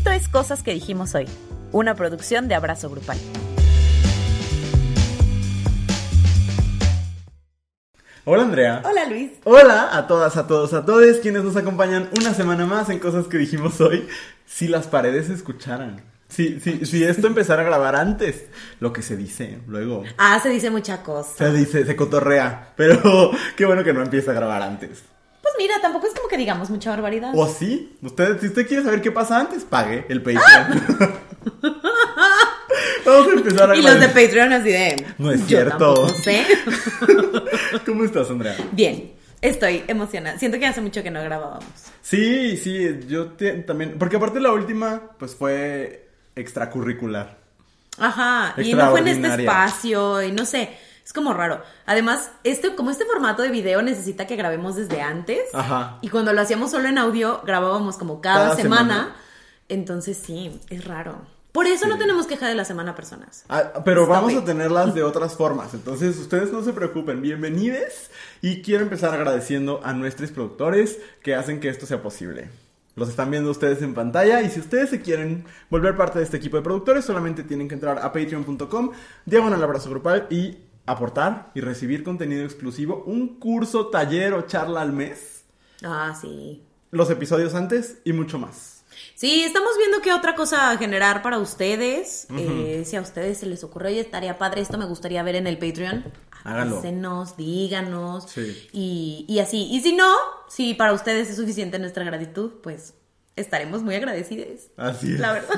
Esto es Cosas que dijimos hoy, una producción de Abrazo Grupal. Hola Andrea. Hola Luis. Hola a todas, a todos, a todos quienes nos acompañan una semana más en Cosas que dijimos hoy. Si las paredes se escucharan. Si, si, si esto empezara a grabar antes, lo que se dice luego. Ah, se dice mucha cosa. Se dice, se cotorrea. Pero qué bueno que no empieza a grabar antes. Mira, tampoco es como que digamos mucha barbaridad. ¿O sí? Usted, si usted quiere saber qué pasa antes, pague el Patreon. Vamos a empezar a Y los de Patreon así de... No es yo cierto. sé. ¿Cómo estás, Andrea? Bien, estoy emocionada. Siento que hace mucho que no grabábamos. Sí, sí, yo te- también. Porque aparte la última, pues fue extracurricular. Ajá, y no fue en este espacio y no sé, es como raro. Además, este, como este formato de video necesita que grabemos desde antes. Ajá. Y cuando lo hacíamos solo en audio, grabábamos como cada, Cada semana. semana. Entonces sí, es raro. Por eso no tenemos queja de la semana, personas. Ah, pero Stop vamos it. a tenerlas de otras formas. Entonces, ustedes no se preocupen. Bienvenidos. Y quiero empezar agradeciendo a nuestros productores que hacen que esto sea posible. Los están viendo ustedes en pantalla. Y si ustedes se quieren volver parte de este equipo de productores, solamente tienen que entrar a patreon.com, diagonal abrazo grupal y aportar y recibir contenido exclusivo. Un curso, taller o charla al mes. Ah, sí. Los episodios antes y mucho más. Sí, estamos viendo qué otra cosa generar para ustedes. Eh, si a ustedes se les ocurre, oye, estaría padre, esto me gustaría ver en el Patreon. Háganlo. Avísenos, díganos. Sí. Y, y así. Y si no, si para ustedes es suficiente nuestra gratitud, pues estaremos muy agradecidos. Así es. La verdad.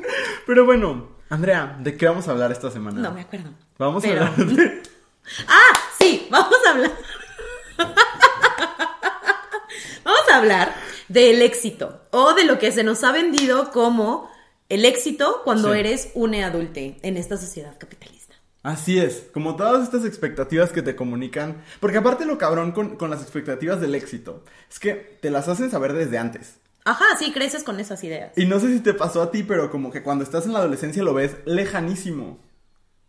Pero bueno, Andrea, ¿de qué vamos a hablar esta semana? No me acuerdo. Vamos Pero- a hablar de... Ah, sí, vamos a hablar. vamos a hablar del éxito o de lo que se nos ha vendido como el éxito cuando Sí. eres un adulte en esta sociedad capitalista. Así es, como todas estas expectativas que te comunican, porque aparte lo cabrón con, con las expectativas del éxito, es que te las hacen saber desde antes. Ajá, sí, creces con esas ideas. Y no sé si te pasó a ti, pero como que cuando estás en la adolescencia lo ves lejanísimo.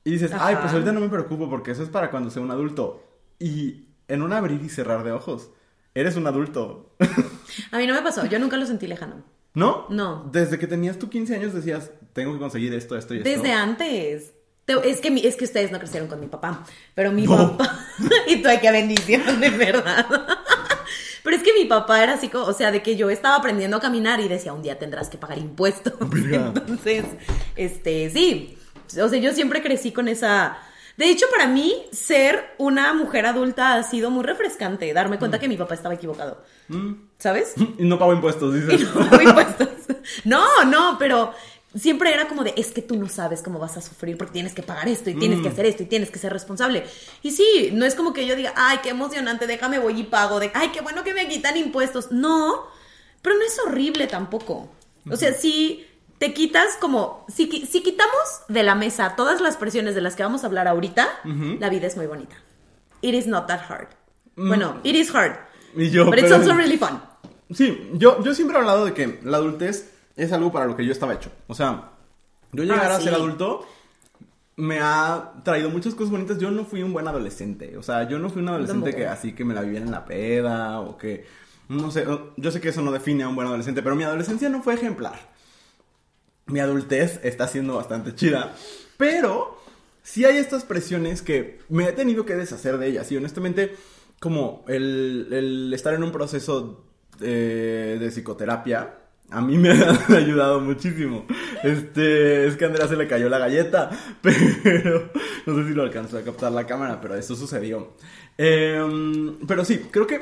Y dices, ay, Ajá. pues ahorita no me preocupo porque eso es para cuando sea un adulto. Y en un abrir y cerrar de ojos, eres un adulto. A mí no me pasó, yo nunca lo sentí lejano. ¿No? No. Desde que tenías tú 15 años decías, tengo que conseguir esto, esto y esto. Desde antes. Te- Es que, es que ustedes no crecieron con mi papá, pero mi No. papá... y tú, ay, qué bendición, de verdad. Pero es que mi papá era así, como, o sea, de que yo estaba aprendiendo a caminar y decía, un día tendrás que pagar impuestos. Entonces, este, sí. O sea, yo siempre crecí con esa... De hecho, para mí, ser una mujer adulta ha sido muy refrescante. Darme cuenta que mi papá estaba equivocado. Mm. ¿Sabes? Y no pago impuestos, dices. Y no pago impuestos. No, no, pero siempre era como de, es que tú no sabes cómo vas a sufrir porque tienes que pagar esto y tienes Mm. que hacer esto y tienes que ser responsable. Y sí, no es como que yo diga, ay, qué emocionante, déjame voy y pago, de, ay, qué bueno que me quitan impuestos. No, pero no es horrible tampoco. O sea, si te quitas como, si, si quitamos de la mesa todas las presiones de las que vamos a hablar ahorita, la vida es muy bonita. It is not that hard. Bueno, it is hard. Y yo, but it's pero- also really fun. Sí, yo, yo siempre he hablado de que la adultez es algo para lo que yo estaba hecho. O sea, yo llegar Ah, a ser adulto me ha traído muchas cosas bonitas. Yo no fui un buen adolescente. O sea, yo no fui un adolescente que así que me la vivía en la peda o que... No sé, yo sé que eso no define a un buen adolescente, pero mi adolescencia no fue ejemplar. Mi adultez está siendo bastante chida, pero sí hay estas presiones que me he tenido que deshacer de ellas. Y honestamente, como el, el estar en un proceso de psicoterapia, a mí me ha ayudado muchísimo. Este, es que a Andrea se le cayó la galleta, pero no sé si lo alcanzó a captar la cámara, pero eso sucedió. Em, pero sí, creo que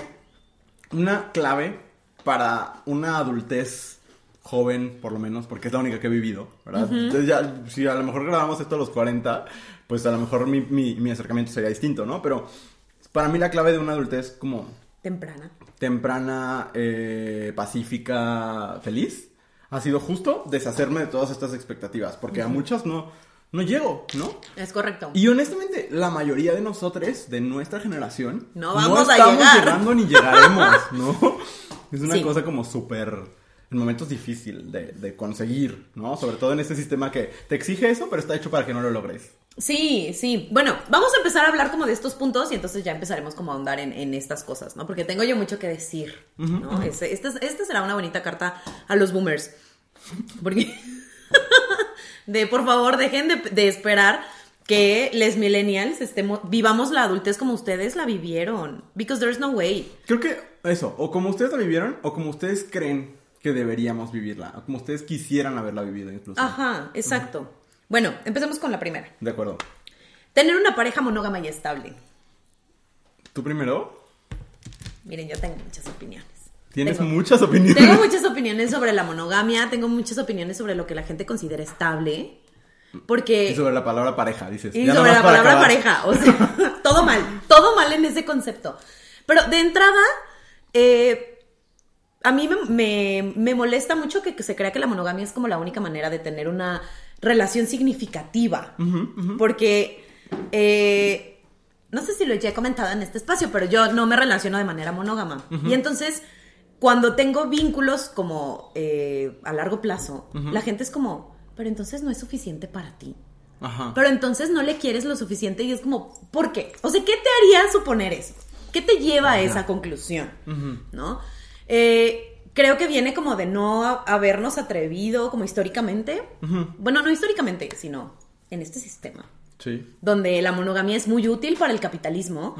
una clave para una adultez joven, por lo menos, porque es la única que he vivido, ¿verdad? Entonces ya, si a lo mejor grabamos esto a los 40, pues a lo mejor mi, mi, mi acercamiento sería distinto, ¿no? Pero para mí la clave de una adultez como Temprana. temprana, eh, pacífica, feliz, ha sido justo deshacerme de todas estas expectativas, porque a muchas no, no llego, ¿no? Es correcto. Y honestamente, la mayoría de nosotros, de nuestra generación, No vamos a estamos llegar. llegando ni llegaremos, ¿no? Es una Sí. cosa como súper, en momentos difícil de, de conseguir, ¿no? Sobre todo en este sistema que te exige eso, pero está hecho para que no lo logres. Sí, sí. Bueno, vamos a empezar a hablar como de estos puntos y entonces ya empezaremos como a ahondar en, en estas cosas, ¿no? Porque tengo yo mucho que decir, ¿no? Este- esta, esta será una bonita carta a los boomers. Porque. de por favor, dejen de, de esperar que les millennials estemos, vivamos la adultez como ustedes la vivieron. Because there's no way. Creo que eso, o como ustedes la vivieron, o como ustedes creen que deberíamos vivirla, o como ustedes quisieran haberla vivido incluso. Ajá, exacto. Bueno, empecemos con la primera. De acuerdo. Tener una pareja monógama y estable. ¿Tú primero? Miren, yo tengo muchas opiniones. Tienes Tengo- muchas opiniones. Tengo muchas opiniones sobre la monogamia, tengo muchas opiniones sobre lo que la gente considera estable. Porque. Y sobre la palabra pareja, dices. Y Ya sobre la palabra acabar. pareja, o sea, todo mal, todo mal en ese concepto. Pero de entrada, eh, a mí me, me- me molesta mucho que, que se crea que la monogamia es como la única manera de tener una relación significativa. Porque, eh, no sé si lo ya he comentado en este espacio, pero yo no me relaciono de manera monógama. Y entonces, cuando tengo vínculos como eh, a largo plazo, la gente es como, pero entonces no es suficiente para ti. Ajá. Pero entonces no le quieres lo suficiente y es como, ¿por qué? O sea, ¿qué te haría suponer eso? ¿Qué te lleva a esa conclusión? ¿No? Eh, creo que viene como de no ha- habernos atrevido como históricamente. Bueno, no históricamente, sino en este sistema. Sí. Donde la monogamia es muy útil para el capitalismo,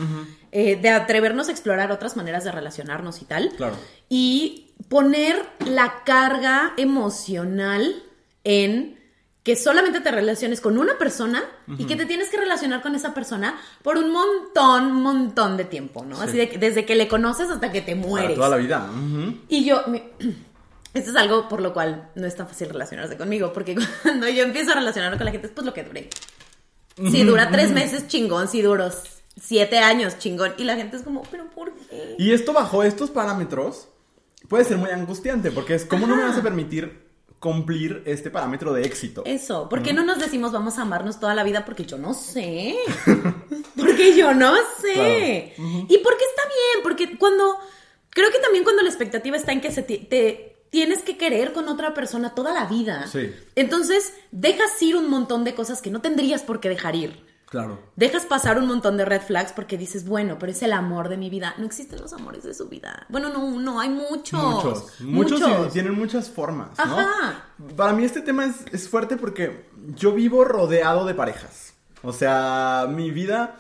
eh, de atrevernos a explorar otras maneras de relacionarnos y tal. Claro. Y poner la carga emocional en que solamente te relaciones con una persona y que te tienes que relacionar con esa persona por un montón, montón de tiempo, ¿no? Así de que desde que le conoces hasta que te Para mueres. toda la vida. Y yo, mi- esto es algo por lo cual no es tan fácil relacionarse conmigo, porque cuando yo empiezo a relacionarme con la gente es pues lo que dure. Si dura tres meses, chingón, si duró siete años, chingón. Y la gente es como, pero ¿por qué? Y esto bajo estos parámetros puede ser muy angustiante porque es ¿cómo no me vas a permitir cumplir este parámetro de éxito? Eso, ¿por qué no nos decimos vamos a amarnos toda la vida? Porque yo no sé. Porque yo no sé. Y porque está bien, porque cuando. Creo que también cuando la expectativa está en que se te tienes que querer con otra persona toda la vida. Sí. Entonces, dejas ir un montón de cosas que no tendrías por qué dejar ir. Claro. Dejas pasar un montón de red flags porque dices, bueno, pero es el amor de mi vida. No existen los amores de su vida. Bueno, no, no, hay muchos. Muchos. Muchos, y tienen muchas formas, ¿no? Ajá. Para mí este tema es, es fuerte porque yo vivo rodeado de parejas. O sea, mi vida...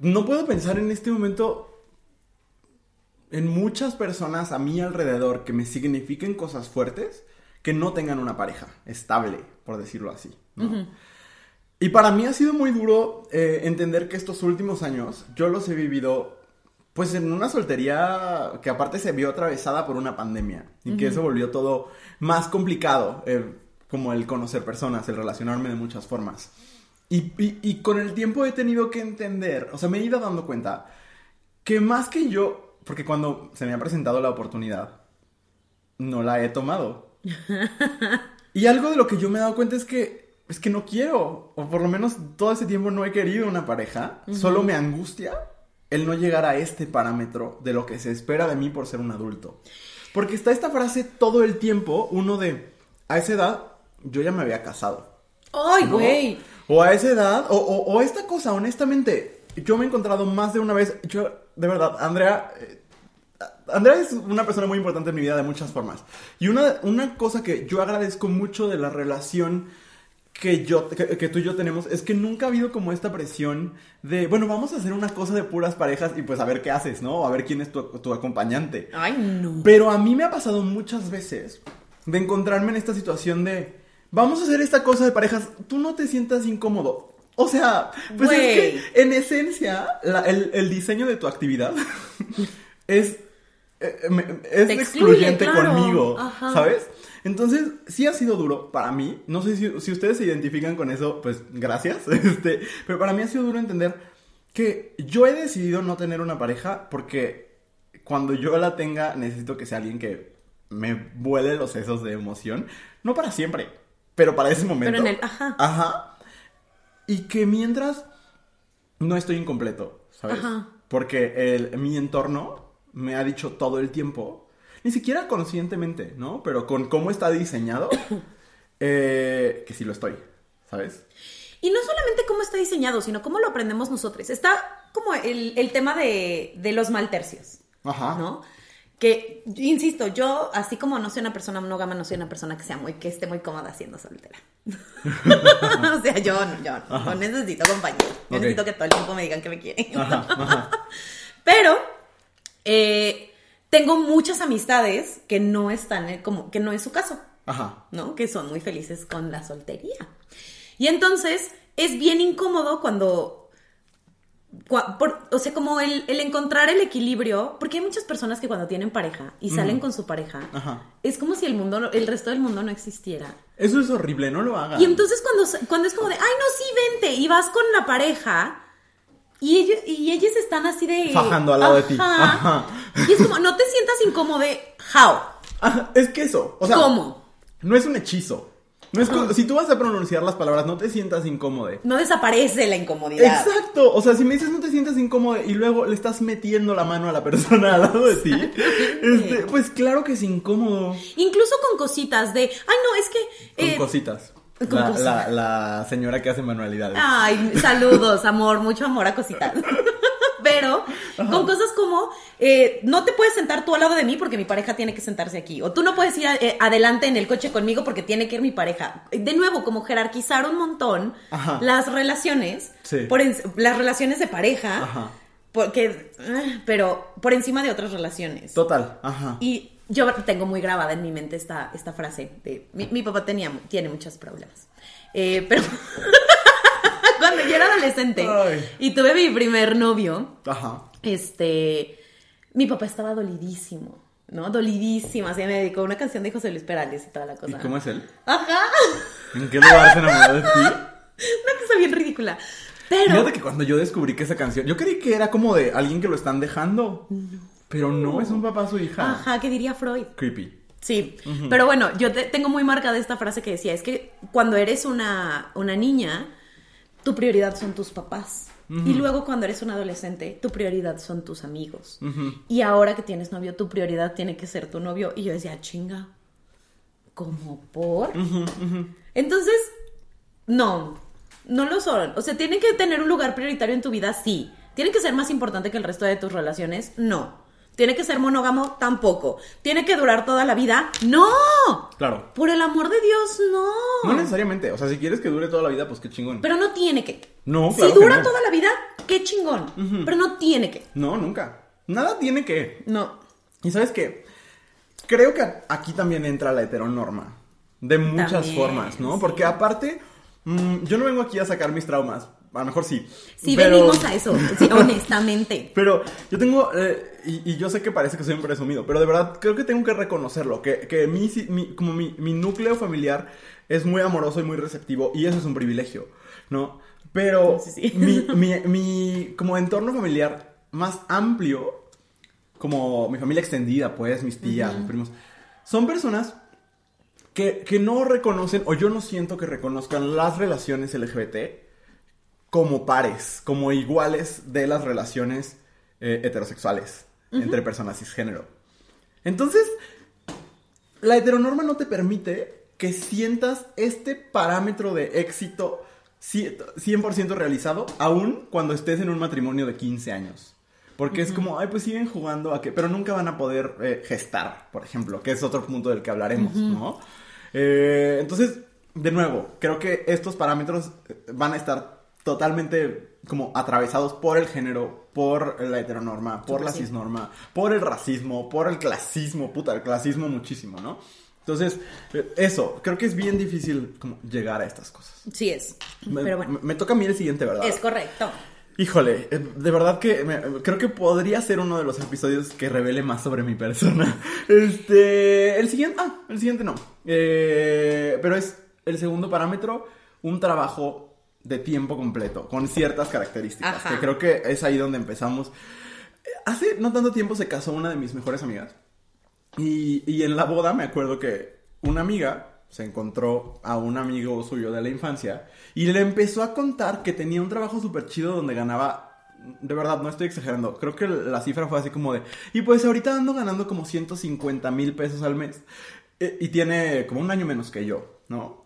No puedo pensar en este momento en muchas personas a mi alrededor que me signifiquen cosas fuertes que no tengan una pareja estable, por decirlo así. ¿no? Y para mí ha sido muy duro eh, entender que estos últimos años yo los he vivido pues en una soltería que aparte se vio atravesada por una pandemia y que eso volvió todo más complicado, eh, como el conocer personas, el relacionarme de muchas formas. Y, y- y con el tiempo he tenido que entender, o sea, me he ido dando cuenta que más que yo, porque cuando se me ha presentado la oportunidad, no la he tomado. Y algo de lo que yo me he dado cuenta es que es que no quiero, o por lo menos todo ese tiempo no he querido una pareja, solo me angustia el no llegar a este parámetro de lo que se espera de mí por ser un adulto. Porque está esta frase todo el tiempo, uno de, a esa edad yo ya me había casado. ¡Ay, ¿no? güey! O a esa edad, o, o- o esta cosa, honestamente, yo me he encontrado más de una vez, yo, de verdad, Andrea, eh, Andrea es una persona muy importante en mi vida de muchas formas. Y una, una cosa que yo agradezco mucho de la relación que, yo, que, que tú y yo tenemos es que nunca ha habido como esta presión de, bueno, vamos a hacer una cosa de puras parejas y pues a ver qué haces, ¿no? A ver quién es tu, tu acompañante. ¡Ay, no! Pero a mí me ha pasado muchas veces de encontrarme en esta situación de, vamos a hacer esta cosa de parejas, tú no te sientas incómodo. O sea, pues es que en esencia la- el, el diseño de tu actividad es, eh, es Te excluye, excluyente claro. conmigo, Ajá. ¿sabes? Entonces, sí ha sido duro para mí. No sé si, si ustedes se identifican con eso, pues gracias. Este, pero para mí ha sido duro entender que yo he decidido no tener una pareja porque cuando yo la tenga necesito que sea alguien que me vuele los sesos de emoción. No para siempre, pero para ese momento. Pero en el- ajá. Ajá. Y que mientras no estoy incompleto, ¿sabes? Ajá. Porque el, mi entorno me ha dicho todo el tiempo, ni siquiera conscientemente, ¿no? Pero con cómo está diseñado, eh, que sí lo estoy, ¿sabes? Y no solamente cómo está diseñado, sino cómo lo aprendemos nosotros. Está como el, el tema de, de los maltercios, Ajá. ¿no? que, insisto, yo, así como no soy una persona monógama, no soy una persona que sea muy, que esté muy cómoda siendo soltera. o sea, yo, yo no necesito compañía. Necesito que todo el tiempo me digan que me quieren. Ajá, ajá. Pero eh, tengo muchas amistades que no están en- como que no es su caso, Ajá. ¿no? Que son muy felices con la soltería. Y entonces es bien incómodo cuando cua- por- o sea, como el, el encontrar el equilibrio, porque hay muchas personas que cuando tienen pareja y salen con su pareja, Ajá. es como si el mundo, el resto del mundo no existiera. Eso es horrible, no lo hagan. Y entonces cuando, cuando es como de, ay, no, sí, vente, y vas con la pareja, y ellos, y ellos están así de... Fajando al lado de ti. Ajá. Y es como, no te sientas incómodo, how, Ajá, es que eso, o sea, ¿cómo? no es un hechizo. No es como- si tú vas a pronunciar las palabras, no te sientas incómodo. No desaparece la incomodidad. Exacto, o sea, si me dices no te sientas incómodo y luego le estás metiendo la mano a la persona al lado de ti, este, pues claro que es incómodo. Incluso con cositas de, ay, no, es que... Con eh, cositas. la, cositas. la- la señora que hace manualidades. Ay, saludos, amor, mucho amor a cositas. Pero con cosas como, eh, no te puedes sentar tú al lado de mí porque mi pareja tiene que sentarse aquí. O tú no puedes ir eh, adelante en el coche conmigo porque tiene que ir mi pareja. De nuevo, como jerarquizar un montón Ajá. las relaciones, Sí. por en- las relaciones de pareja, Ajá. porque, ah, pero por encima de otras relaciones. Total, ajá. Y yo tengo muy grabada en mi mente esta, esta frase de mi, mi papá tenía, tiene muchos problemas. Eh, pero cuando yo era adolescente Ay. y tuve mi primer novio, Ajá. este, mi papá estaba dolidísimo, ¿no? Dolidísimo, así me dedicó una canción de José Luis Perales y toda la ¿Y cosa. cómo es él? Ajá, ¿En qué lugar se enamoró de ti? una cosa bien ridícula. Pero Fíjate que cuando yo descubrí que esa canción, yo creí que era como de alguien que lo están dejando. Pero no, es un papá a su hija. Ajá, ¿qué diría Freud? Creepy. Sí, pero bueno, yo te- tengo muy marcada esta frase que decía, es que cuando eres una, una niña, tu prioridad son tus papás. Y luego cuando eres un adolescente, tu prioridad son tus amigos. Y ahora que tienes novio, tu prioridad tiene que ser tu novio. Y yo decía, chinga, ¿cómo por? Entonces, no, no lo son. O sea, tienen que tener un lugar prioritario en tu vida, sí. ¿Tiene que ser más importante que el resto de tus relaciones? No. ¿Tiene que ser monógamo? Tampoco. ¿Tiene que durar toda la vida? ¡No! Claro. Por el amor de Dios, no. No necesariamente. O sea, si quieres que dure toda la vida, pues qué chingón. Pero no tiene que. No, Si claro que dura no. toda la vida, qué chingón. Pero no tiene que. No, nunca. Nada tiene que. No. Y sabes qué? Creo que aquí también entra la heteronorma. De muchas También, formas, ¿no? sí. Porque aparte, mm, yo no vengo aquí a sacar mis traumas. A lo mejor sí. Sí, pero- venimos a eso, sí, honestamente. Pero yo tengo, eh, y, y yo sé que parece que soy un presumido, pero de verdad creo que tengo que reconocerlo, que, que mi, mi- como mi, mi núcleo familiar es muy amoroso y muy receptivo, y eso es un privilegio, ¿no? Pero Sí, sí. Mi, mi, mi como entorno familiar más amplio, como mi familia extendida, pues, mis tías, mis primos, son personas que, que no reconocen, o yo no siento que reconozcan las relaciones LGBT como pares, como iguales de las relaciones eh, heterosexuales entre personas cisgénero. Entonces, la heteronorma no te permite que sientas este parámetro de éxito ci- 100% realizado, aún cuando estés en un matrimonio de 15 años. Porque es como, ay, pues siguen jugando a que, pero nunca van a poder eh, gestar, por ejemplo, que es otro punto del que hablaremos, ¿no? Eh, entonces, de nuevo, creo que estos parámetros eh, van a estar totalmente como atravesados por el género, por la heteronorma, por la sí. cisnorma, por el racismo, por el clasismo, puta, el clasismo muchísimo, ¿no? Entonces, eh, eso, creo que es bien difícil como llegar a estas cosas. Sí es. Me, Pero bueno, me- toca a mí el siguiente, ¿verdad? es correcto. Híjole, eh, de verdad que me- creo que podría ser uno de los episodios que revele más sobre mi persona. Este, el siguiente, ah, el siguiente no. Eh, pero es el segundo parámetro, un trabajo de tiempo completo, con ciertas características, Ajá. que creo que es ahí donde empezamos. Hace no tanto tiempo se casó una de mis mejores amigas. Y, y en la boda me acuerdo que una amiga se encontró a un amigo suyo de la infancia y le empezó a contar que tenía un trabajo súper chido donde ganaba, de verdad, no estoy exagerando, creo que la cifra fue así como de, y pues ahorita ando ganando como 150 mil pesos al mes Eh, y tiene como un año menos que yo, ¿no?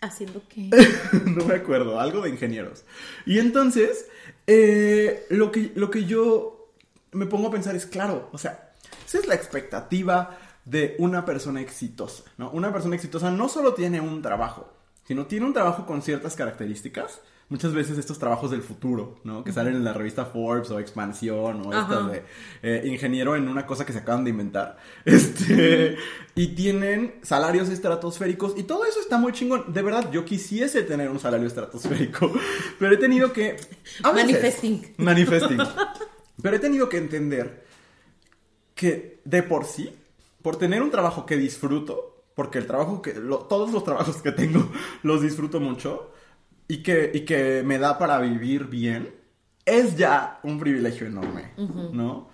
Haciendo que. no me acuerdo, algo de ingenieros. Y entonces, eh, lo, que, lo que yo me pongo a pensar es, claro, o sea, Esa es la expectativa de una persona exitosa, ¿no? Una persona exitosa no solo tiene un trabajo, sino tiene un trabajo con ciertas características. Muchas veces estos trabajos del futuro, ¿no? Que salen en la revista Forbes o Expansión o estas de eh, ingeniero en una cosa que se acaban de inventar. Este, y tienen salarios estratosféricos y todo eso está muy chingón. De verdad, yo quisiese tener un salario estratosférico, pero he tenido que... veces- Manifesting. Manifesting. Pero he tenido que entender que de por sí, por tener un trabajo que disfruto, porque el trabajo que, lo- todos los trabajos que tengo los disfruto mucho y que, y que me da para vivir bien, es ya un privilegio enorme, ¿no?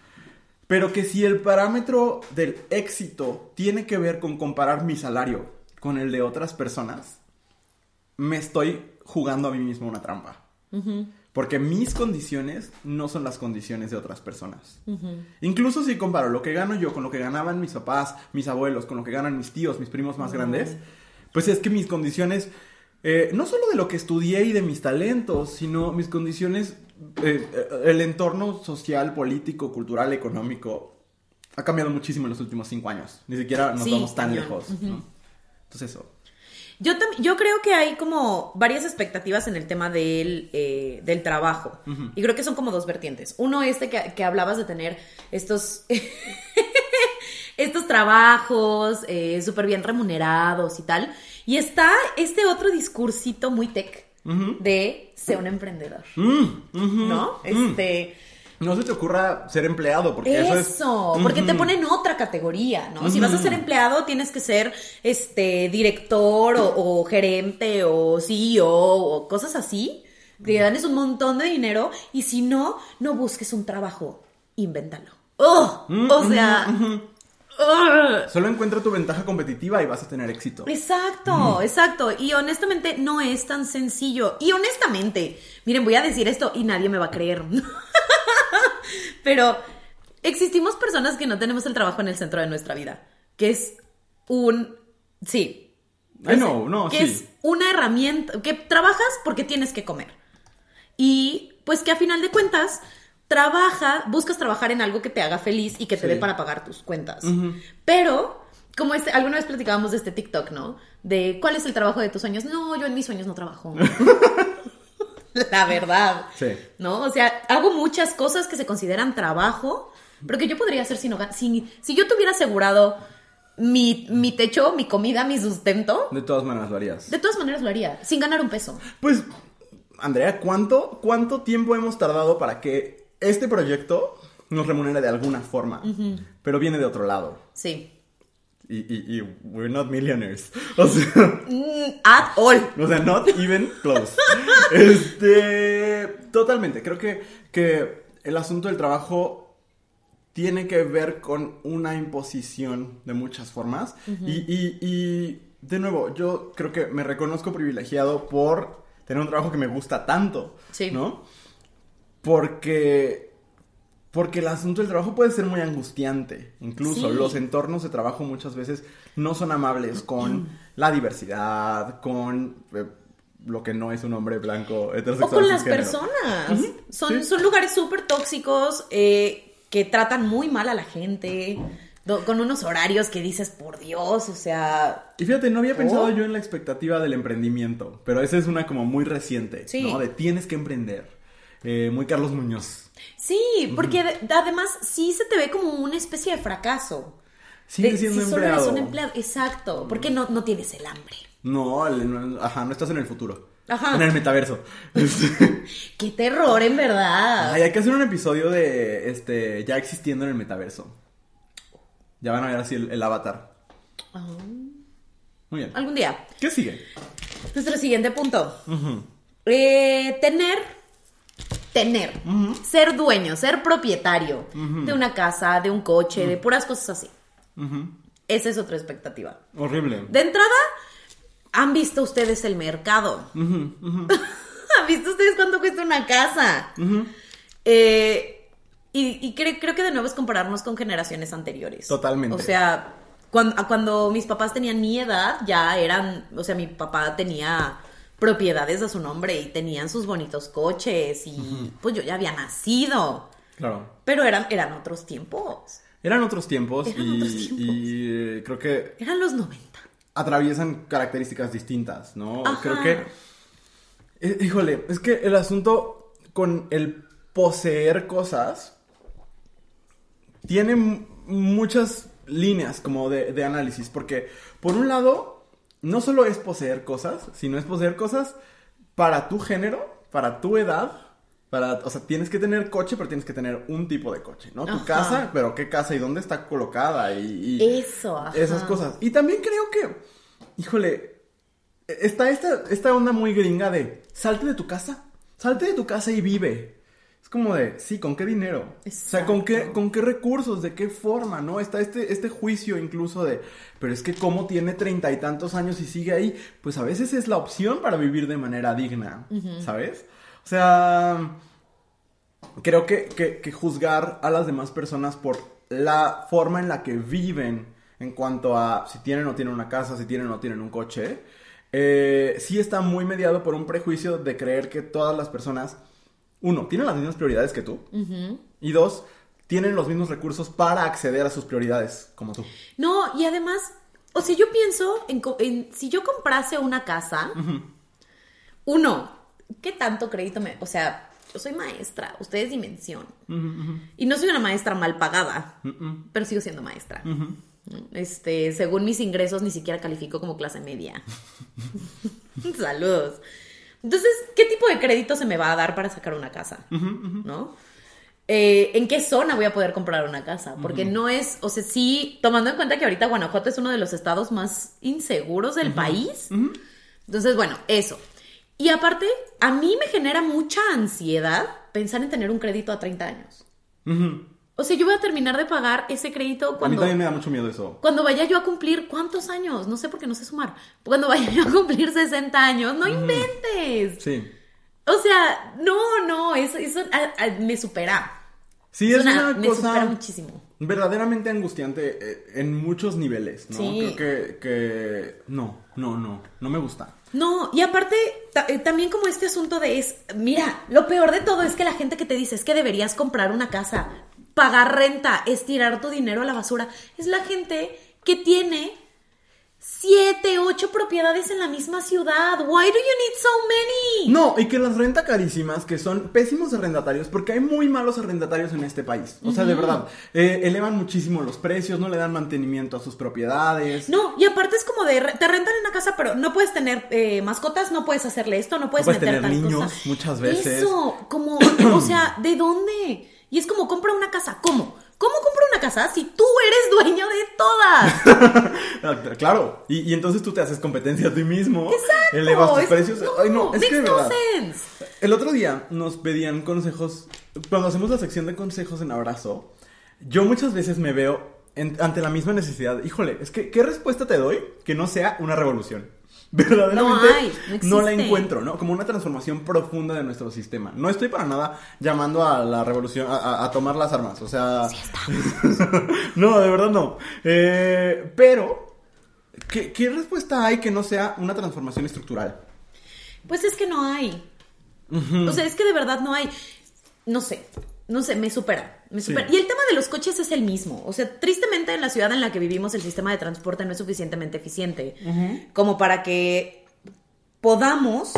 Pero que si el parámetro del éxito tiene que ver con comparar mi salario con el de otras personas, me estoy jugando a mí mismo una trampa. Porque mis condiciones no son las condiciones de otras personas. Incluso si comparo lo que gano yo con lo que ganaban mis papás, mis abuelos, con lo que ganan mis tíos, mis primos más grandes, pues es que mis condiciones, eh, no solo de lo que estudié y de mis talentos, sino mis condiciones, eh, eh, el entorno social, político, cultural, económico, ha cambiado muchísimo en los últimos cinco años. Ni siquiera nos Sí, vamos tan lejos. ¿no? Entonces eso. Yo, yo creo que hay como varias expectativas en el tema del, eh, del trabajo. Y creo que son como dos vertientes. Uno, este que, que hablabas de tener estos, estos trabajos eh, súper bien remunerados y tal. Y está este otro discursito muy tech de ser un emprendedor. Mm, ¿No? mm. Este. No se te ocurra ser empleado, porque eso, Eso, es... porque te ponen otra categoría, ¿no? Si vas a ser empleado, tienes que ser este director o, o gerente o CEO o cosas así. Te ganes un montón de dinero y si no, no busques un trabajo, invéntalo. ¡Oh! Mm, o sea. Solo encuentra tu ventaja competitiva y vas a tener éxito. Exacto, exacto. Y honestamente no es tan sencillo. Y honestamente, miren, voy a decir esto y nadie me va a creer. Pero existimos personas que no tenemos el trabajo en el centro de nuestra vida. Que es un... Sí. Ay, no, no, que sí. es una herramienta, que trabajas porque tienes que comer. Y pues que a final de cuentas, trabaja, buscas trabajar en algo que te haga feliz y que te Sí. dé para pagar tus cuentas. Pero, como este, alguna vez platicábamos de este TikTok, ¿no? De cuál es el trabajo de tus sueños. No, yo en mis sueños no trabajo. La verdad. Sí. ¿No? O sea, hago muchas cosas que se consideran trabajo, pero que yo podría hacer si no si, si yo tuviera asegurado mi, mi techo, mi comida, mi sustento, De todas maneras lo harías. de todas maneras lo haría, sin ganar un peso. Pues, Andrea, ¿cuánto, ¿cuánto tiempo hemos tardado para que este proyecto nos remunere de alguna forma? Pero viene de otro lado. Sí. Y, y, y we're not millionaires. O sea, Mm, at all. o sea, not even close. Este, totalmente. Creo que, que el asunto del trabajo tiene que ver con una imposición de muchas formas. y, y, y, de nuevo, yo creo que me reconozco privilegiado por tener un trabajo que me gusta tanto. Sí. ¿No? Porque. Porque el asunto del trabajo puede ser muy angustiante. Incluso Sí. los entornos de trabajo muchas veces no son amables con la diversidad, con eh, lo que no es un hombre blanco O heterosexual. con las personas. Son, sí. son lugares súper tóxicos eh, que tratan muy mal a la gente. Con unos horarios que dices, por Dios, o sea. Y fíjate, no había pensado yo en la expectativa del emprendimiento, pero esa es una como muy reciente, Sí. ¿no? De tienes que emprender. Eh, muy Carlos Muñoz. Sí, porque de- además sí se te ve como una especie de fracaso. Sigue De- siendo si solo empleado. eres un empleado. Exacto. Porque no, no tienes el hambre. No, el- ajá, no estás en el futuro. Ajá. En el metaverso. Este, Qué terror, en verdad. Ay, hay que hacer un episodio de este ya existiendo en el metaverso. Ya van a ver así el, el avatar. Ah, Muy bien. algún día. ¿Qué sigue? Nuestro siguiente punto. Eh, tener, tener, ser dueño, ser propietario de una casa, de un coche, de puras cosas así. Esa es otra expectativa. Horrible. De entrada, ¿han visto ustedes el mercado? ¿Han visto ustedes cuánto cuesta una casa? Eh, y y cre- creo que de nuevo es compararnos con generaciones anteriores. Totalmente. O sea, cuando, cuando mis papás tenían mi edad, ya eran, o sea, mi papá tenía propiedades a su nombre y tenían sus bonitos coches y pues yo ya había nacido. Claro. Pero eran, eran otros tiempos. Eran otros tiempos, Eran y, otros tiempos. y, eh, creo que Eran los 90. atraviesan características distintas, ¿no? Ajá. Creo que... eh, híjole, es que el asunto con el poseer cosas tiene muchas líneas como de, de análisis, porque por un lado, no solo es poseer cosas, sino es poseer cosas para tu género, para tu edad, para, o sea, tienes que tener coche, pero tienes que tener un tipo de coche, ¿no? Tu Ajá. casa, pero qué casa y dónde está colocada y... y- Eso, ajá. esas cosas. Y también creo que, híjole, está esta, esta onda muy gringa de salte de tu casa, salte de tu casa y vive. Es como de, sí, ¿con qué dinero? O sea, ¿con qué. ¿con qué recursos? ¿De qué forma? ¿No? Está este, este juicio incluso de, pero es que como tiene treinta y tantos años y sigue ahí, pues a veces es la opción para vivir de manera digna, ¿sabes? O sea, creo que, que- que juzgar a las demás personas por la forma en la que viven en cuanto a si tienen o tienen una casa, si tienen o no tienen un coche, eh, sí está muy mediado por un prejuicio de creer que todas las personas, uno, tienen las mismas prioridades que tú, y dos, tienen los mismos recursos para acceder a sus prioridades como tú. No, y además, o sea, yo pienso en, si yo comprase una casa, uno, ¿qué tanto crédito me... O sea, yo soy maestra, ustedes dimensión. Y no soy una maestra mal pagada, pero sigo siendo maestra. Este, según mis ingresos, ni siquiera califico como clase media. Saludos. Entonces, ¿qué tipo de crédito se me va a dar para sacar una casa? ¿No? Eh, ¿En qué zona voy a poder comprar una casa? Porque no es, o sea, sí, tomando en cuenta que ahorita Guanajuato es uno de los estados más inseguros del país. Entonces, bueno, eso. Y aparte, a mí me genera mucha ansiedad pensar en tener un crédito a 30 años. O sea, yo voy a terminar de pagar ese crédito A mí cuando, también me da mucho miedo eso. cuando vaya yo a cumplir, ¿cuántos años? No sé por qué no sé sumar. Cuando vaya yo a cumplir 60 años, no inventes. Sí. O sea, no, no, eso, eso a- a- me supera. Sí, es una me supera cosa muchísimo. verdaderamente angustiante eh, en muchos niveles, ¿no? Sí. Creo que, que no, no, no, no me gusta. No, y aparte, eh, también como este asunto de es, mira, lo peor de todo es que la gente que te dice es que deberías comprar una casa, pagar renta, estirar tu dinero a la basura, es la gente que tiene siete, ocho propiedades en la misma ciudad. Why do you need so many? No, y que las renta carísimas, que son pésimos arrendatarios, porque hay muy malos arrendatarios en este país. O sea, de verdad, eh, elevan muchísimo los precios, no le dan mantenimiento a sus propiedades. No, y aparte es como de, te rentan en una casa, pero no puedes tener eh, mascotas, no puedes hacerle esto, no puedes, puedes meter tener niños cosa. muchas veces. Eso, como, o sea, ¿de dónde? Y es como, compra una casa, ¿cómo? ¿Cómo compra una casa si tú eres dueño de todas? Ah, Claro, y, y entonces tú te haces competencia a ti mismo, Exacto. elevas tus es- precios. No, Ay, no, es que no sense. El otro día nos pedían consejos, cuando hacemos la sección de consejos en abrazo, yo muchas veces me veo en- ante la misma necesidad. Híjole, es que, ¿qué respuesta te doy que no sea una revolución? Verdaderamente No hay, no no la encuentro, ¿no? Como una transformación profunda de nuestro sistema. No estoy para nada llamando a la revolución, a, tomar las armas, o sea... no, de verdad no. Eh, pero, ¿qué, ¿qué respuesta hay que no sea una transformación estructural? Pues es que no hay. O sea, es que de verdad no hay. No sé, no sé, me supera. Me Sí. Y el tema de los coches es el mismo. O sea, tristemente en la ciudad en la que vivimos el sistema de transporte no es suficientemente eficiente como para que podamos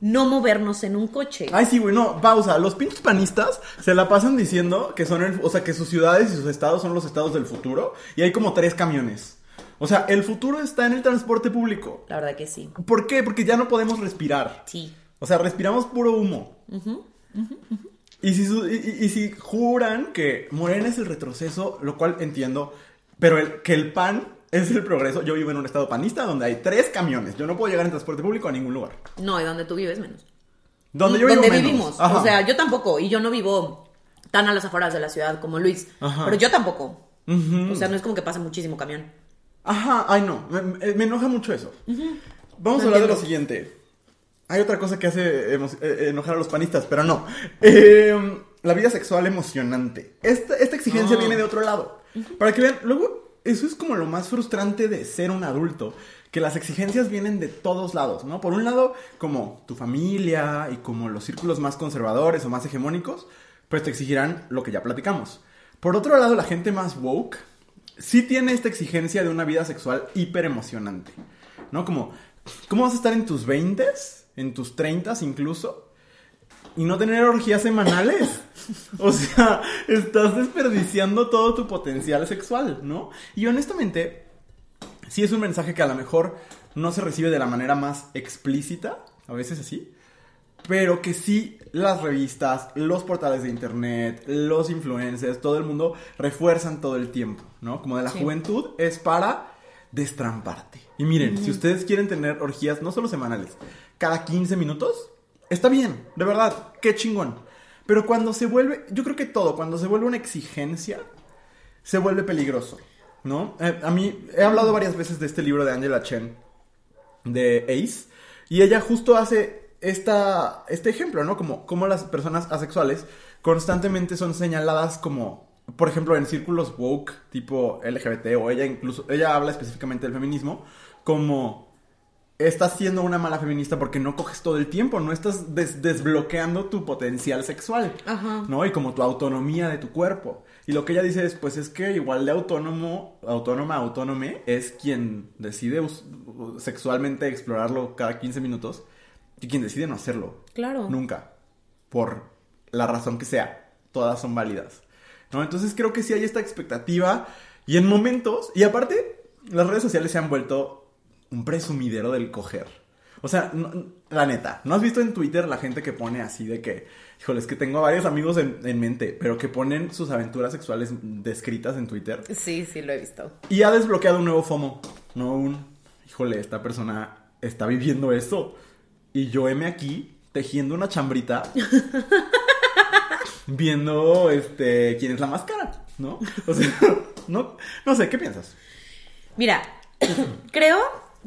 no movernos en un coche. Ay, sí, güey, no, pausa. Los pinches panistas se la pasan diciendo que son el, o sea, que sus ciudades y sus estados son los estados del futuro y hay como tres camiones. O sea, el futuro está en el transporte público. La verdad que sí. ¿Por qué? Porque ya no podemos respirar. Sí. O sea, respiramos puro humo. Y, si su- y- si juran que Morena es el retroceso, lo cual entiendo, pero el- que el PAN es el progreso. Yo vivo en un estado panista donde hay tres camiones. Yo no puedo llegar en transporte público a ningún lugar. No, y donde tú vives menos. Donde yo vivo donde menos. vivimos. Ajá. O sea, yo tampoco. Y yo no vivo tan a las afueras de la ciudad como Luis. Ajá. Pero yo tampoco. O sea, no es como que pase muchísimo camión. Ajá, ay no, me, enoja mucho eso. Vamos a hablar de lo siguiente. Hay otra cosa que hace emo- eh, enojar a los panistas, pero no. Eh, la vida sexual emocionante. Esta, esta exigencia Ah. viene de otro lado. Para que vean, luego, eso es como lo más frustrante de ser un adulto. Que las exigencias vienen de todos lados, ¿no? Por un lado, como tu familia y como los círculos más conservadores o más hegemónicos, pues te exigirán lo que ya platicamos. Por otro lado, la gente más woke sí tiene esta exigencia de una vida sexual hiper emocionante. ¿No? Como, ¿cómo vas a estar en tus 20s, en tus 30s incluso? Y no tener orgías semanales. O sea, estás desperdiciando todo tu potencial sexual, ¿no? Y honestamente, sí es un mensaje que a lo mejor no se recibe de la manera más explícita, a veces así, pero que sí las revistas, los portales de internet, los influencers, todo el mundo refuerzan todo el tiempo, ¿no? Como de la Sí. juventud es para destramparte. Y miren, si ustedes quieren tener orgías no solo semanales, cada 15 minutos, está bien, de verdad, qué chingón. Pero cuando se vuelve, yo creo que todo, cuando se vuelve una exigencia, se vuelve peligroso, ¿no? Eh, a mí, he hablado varias veces de este libro de Angela Chen, de Ace, y ella justo hace esta, este ejemplo, ¿no? Como, como las personas asexuales constantemente son señaladas como, por ejemplo, en círculos woke, tipo LGBT, o ella incluso, ella habla específicamente del feminismo, como estás siendo una mala feminista porque no coges todo el tiempo, no estás des- desbloqueando tu potencial sexual, Ajá. ¿no? Y como tu autonomía de tu cuerpo. Y lo que ella dice es, pues es que igual de autónomo, autónoma, autónome, es quien decide sexualmente explorarlo cada 15 minutos y quien decide no hacerlo. Claro. Nunca. Por la razón que sea. Todas son válidas. ¿No? Entonces creo que sí hay esta expectativa. Y en momentos. Y aparte, las redes sociales se han vuelto un presumidero del coger. O sea, no- la neta, ¿no has visto en Twitter la gente que pone así de que, híjole, es que tengo varios amigos en, en mente, pero que ponen sus aventuras sexuales descritas en Twitter? Sí, sí, lo he visto. Y ha desbloqueado un nuevo FOMO, no un, híjole, esta persona está viviendo eso. Y yo heme aquí tejiendo una chambrita, viendo este quién es la más cara, ¿no? O sea, no, no sé, ¿qué piensas? Mira, creo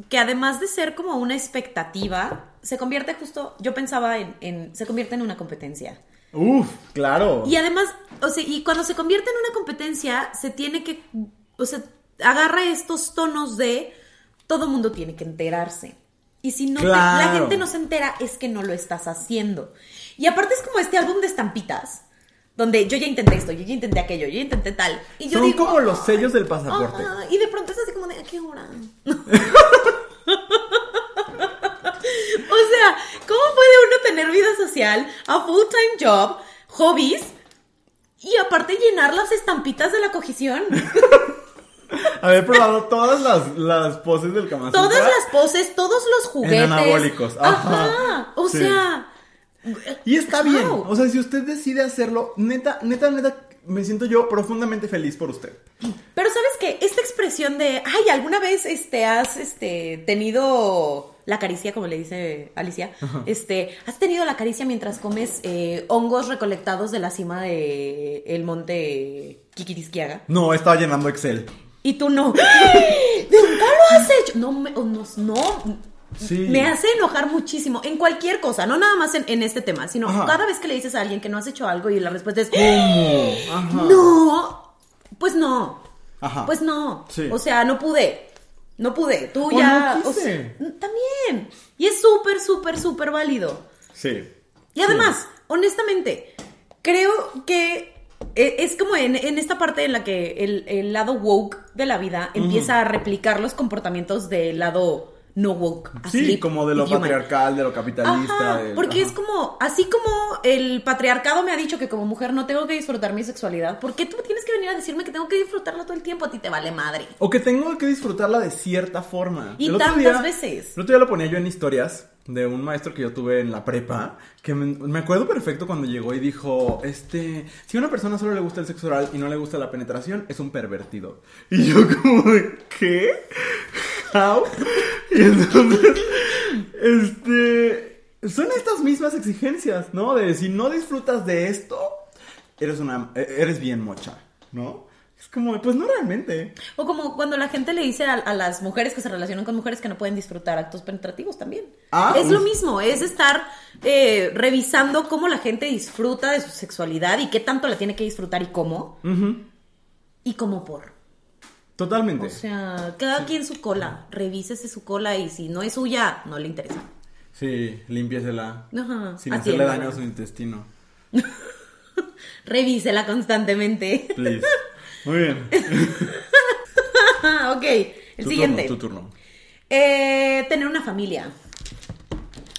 que además de ser como una expectativa, se convierte justo, yo pensaba en, en- se convierte en una competencia. Uf, claro. Y además, o sea, y cuando se convierte en una competencia, se tiene que, o sea, agarra estos tonos de todo mundo tiene que enterarse. Y si no te- la gente no se entera, es que no lo estás haciendo. Y aparte es como este álbum de estampitas, donde yo ya intenté esto, yo ya intenté aquello, yo ya intenté tal. Y yo Son digo, como los sellos del pasaporte. "Ah", y de pronto es así como de, ¿a qué hora? o sea, ¿cómo puede uno tener vida social, a full-time job, hobbies y aparte llenar las estampitas de la cogición? Haber probado todas las, las poses del Kama Todas las poses, todos los juguetes. anabólicos, ajá. Ajá. O Sí. sea. Y está bien. O sea, si usted decide hacerlo, neta, neta, neta, me siento yo profundamente feliz por usted. Pero sabes que esta expresión de, ay, alguna vez este has este tenido la caricia, como le dice Alicia, este, has tenido la caricia mientras comes eh, hongos recolectados de la cima de el monte Kikirisquiaga. No, estaba llenando Excel. Y tú no. ¡De nunca lo has hecho! No, me- no, no. Sí. Me hace enojar muchísimo en cualquier cosa, no nada más en, en este tema, sino Ajá. cada vez que le dices a alguien que no has hecho algo y la respuesta es ¿Cómo? Ajá. no, pues no, Ajá. pues no, Sí. o sea, no pude, no pude, tú O ya, no o sea, también, y es súper, súper, súper válido. Sí. Y además, honestamente, creo que e- es como en, en esta parte en la que el, el lado woke de la vida empieza a replicar los comportamientos del lado no woke. Sí, como de lo human. patriarcal, de lo capitalista. Ajá, del- porque ajá. es como, así como el patriarcado me ha dicho que como mujer no tengo que disfrutar mi sexualidad, ¿por qué tú tienes que venir a decirme que tengo que disfrutarla todo el tiempo? A ti te vale madre. O que tengo que disfrutarla de cierta forma. Y El tantas día- veces. El otro día lo ponía yo en historias de un maestro que yo tuve en la prepa, que me, me acuerdo perfecto cuando llegó y dijo, este, si a una persona solo le gusta el sexo oral y no le gusta la penetración, es un pervertido. Y yo como ¿qué? ¿How? Y entonces, este, son estas mismas exigencias, ¿no? De si no disfrutas de esto, eres una, eres bien mocha, ¿no? Es como, pues no realmente. O como cuando la gente le dice a, a las mujeres que se relacionan con mujeres que no pueden disfrutar actos penetrativos también. Ah, es lo uf. mismo, es estar eh, revisando cómo la gente disfruta de su sexualidad y qué tanto la tiene que disfrutar y cómo. Y cómo por. Totalmente. O sea, cada quien su cola, revísese su cola y si no es suya, no le interesa. Sí, límpiesela. Ajá, Sin hacerle daño a su intestino. revísela constantemente. Please. Muy bien. ok, el Tu siguiente. turno, tu turno. Eh, tener una familia.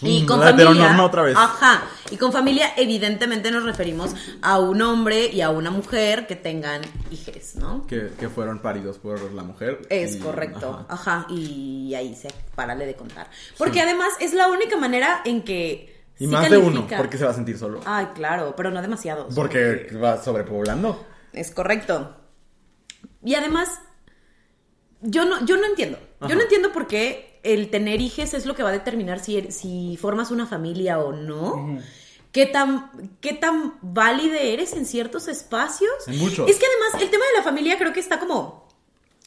Y Mm, con la familia. otra vez. Ajá. Y con familia, evidentemente, nos referimos a un hombre y a una mujer que tengan hijes, ¿no? Que, que fueron paridos por la mujer. Es y- correcto. ajá. Ajá. Y ahí se párale de contar. Porque además es la única manera en que. Y sí más de uno, porque se va a sentir solo. Ay, claro, pero no demasiado. Porque va sobrepoblando. Es correcto. Y además, yo no, yo no entiendo. Ajá. Yo no entiendo por qué el tener hijos es lo que va a determinar si, er- si formas una familia o no. ¿Qué tan, ¿Qué tan válida eres en ciertos espacios? En muchos. Es que además el tema de la familia creo que está como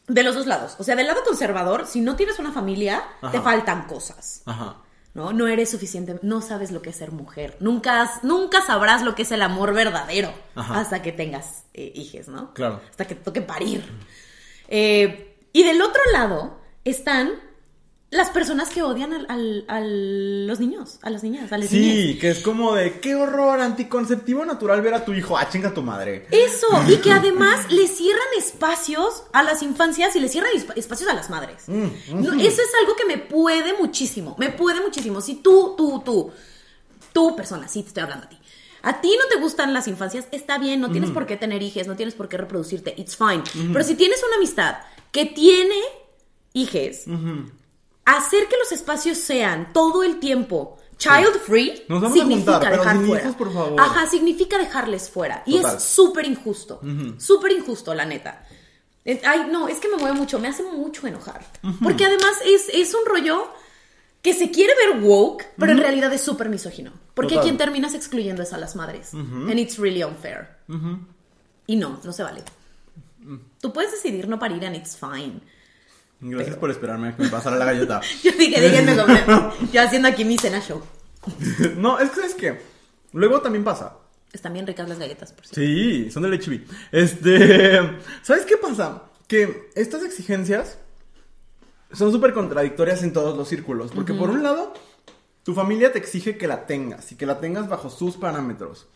de los dos lados. O sea, del lado conservador, si no tienes una familia, te faltan cosas. Ajá. ¿no? No eres suficiente, no sabes lo que es ser mujer. Nunca, has- nunca sabrás lo que es el amor verdadero Ajá. hasta que tengas eh, hijes, ¿no? Claro. Hasta que te toque parir. Eh, y del otro lado están las personas que odian al- al- a los niños, a las niñas, a las niñas. Sí, que es como de qué horror anticonceptivo natural ver a tu hijo. Ah, chinga tu madre. Eso, y que además le cierran espacios a las infancias y le cierran esp- espacios a las madres. Mm, No, eso es algo que me puede muchísimo, me puede muchísimo. Si tú, tú, tú, tú persona, sí te estoy hablando a ti. A ti no te gustan las infancias, está bien, no tienes por qué tener hijos, no tienes por qué reproducirte, it's fine. Pero si tienes una amistad que tiene hijos, hacer que los espacios sean todo el tiempo child free Nos vamos a significa juntar, pero dejar sin fuera. hijos, por favor. Ajá, significa dejarles fuera. Y Total. es súper injusto. Súper injusto, la neta. Es- Ay, no, es que me mueve mucho, me hace mucho enojar. Porque además es, es un rollo que se quiere ver woke, pero en realidad es súper misógino. Porque Total. quien terminas excluyendo es a las madres. And it's really unfair. Y no, no se vale. Tú puedes decidir no parir and it's fine. Gracias por esperarme a que me pasara la galleta. Yo dije, déjenme comer. Yo haciendo aquí mi cena show. no, es que es que luego también pasa. Están bien ricas las galletas, por cierto. Sí, son del HB. Este, ¿sabes qué pasa? Que estas exigencias son súper contradictorias en todos los círculos. Porque por un lado, tu familia te exige que la tengas y que la tengas bajo sus parámetros.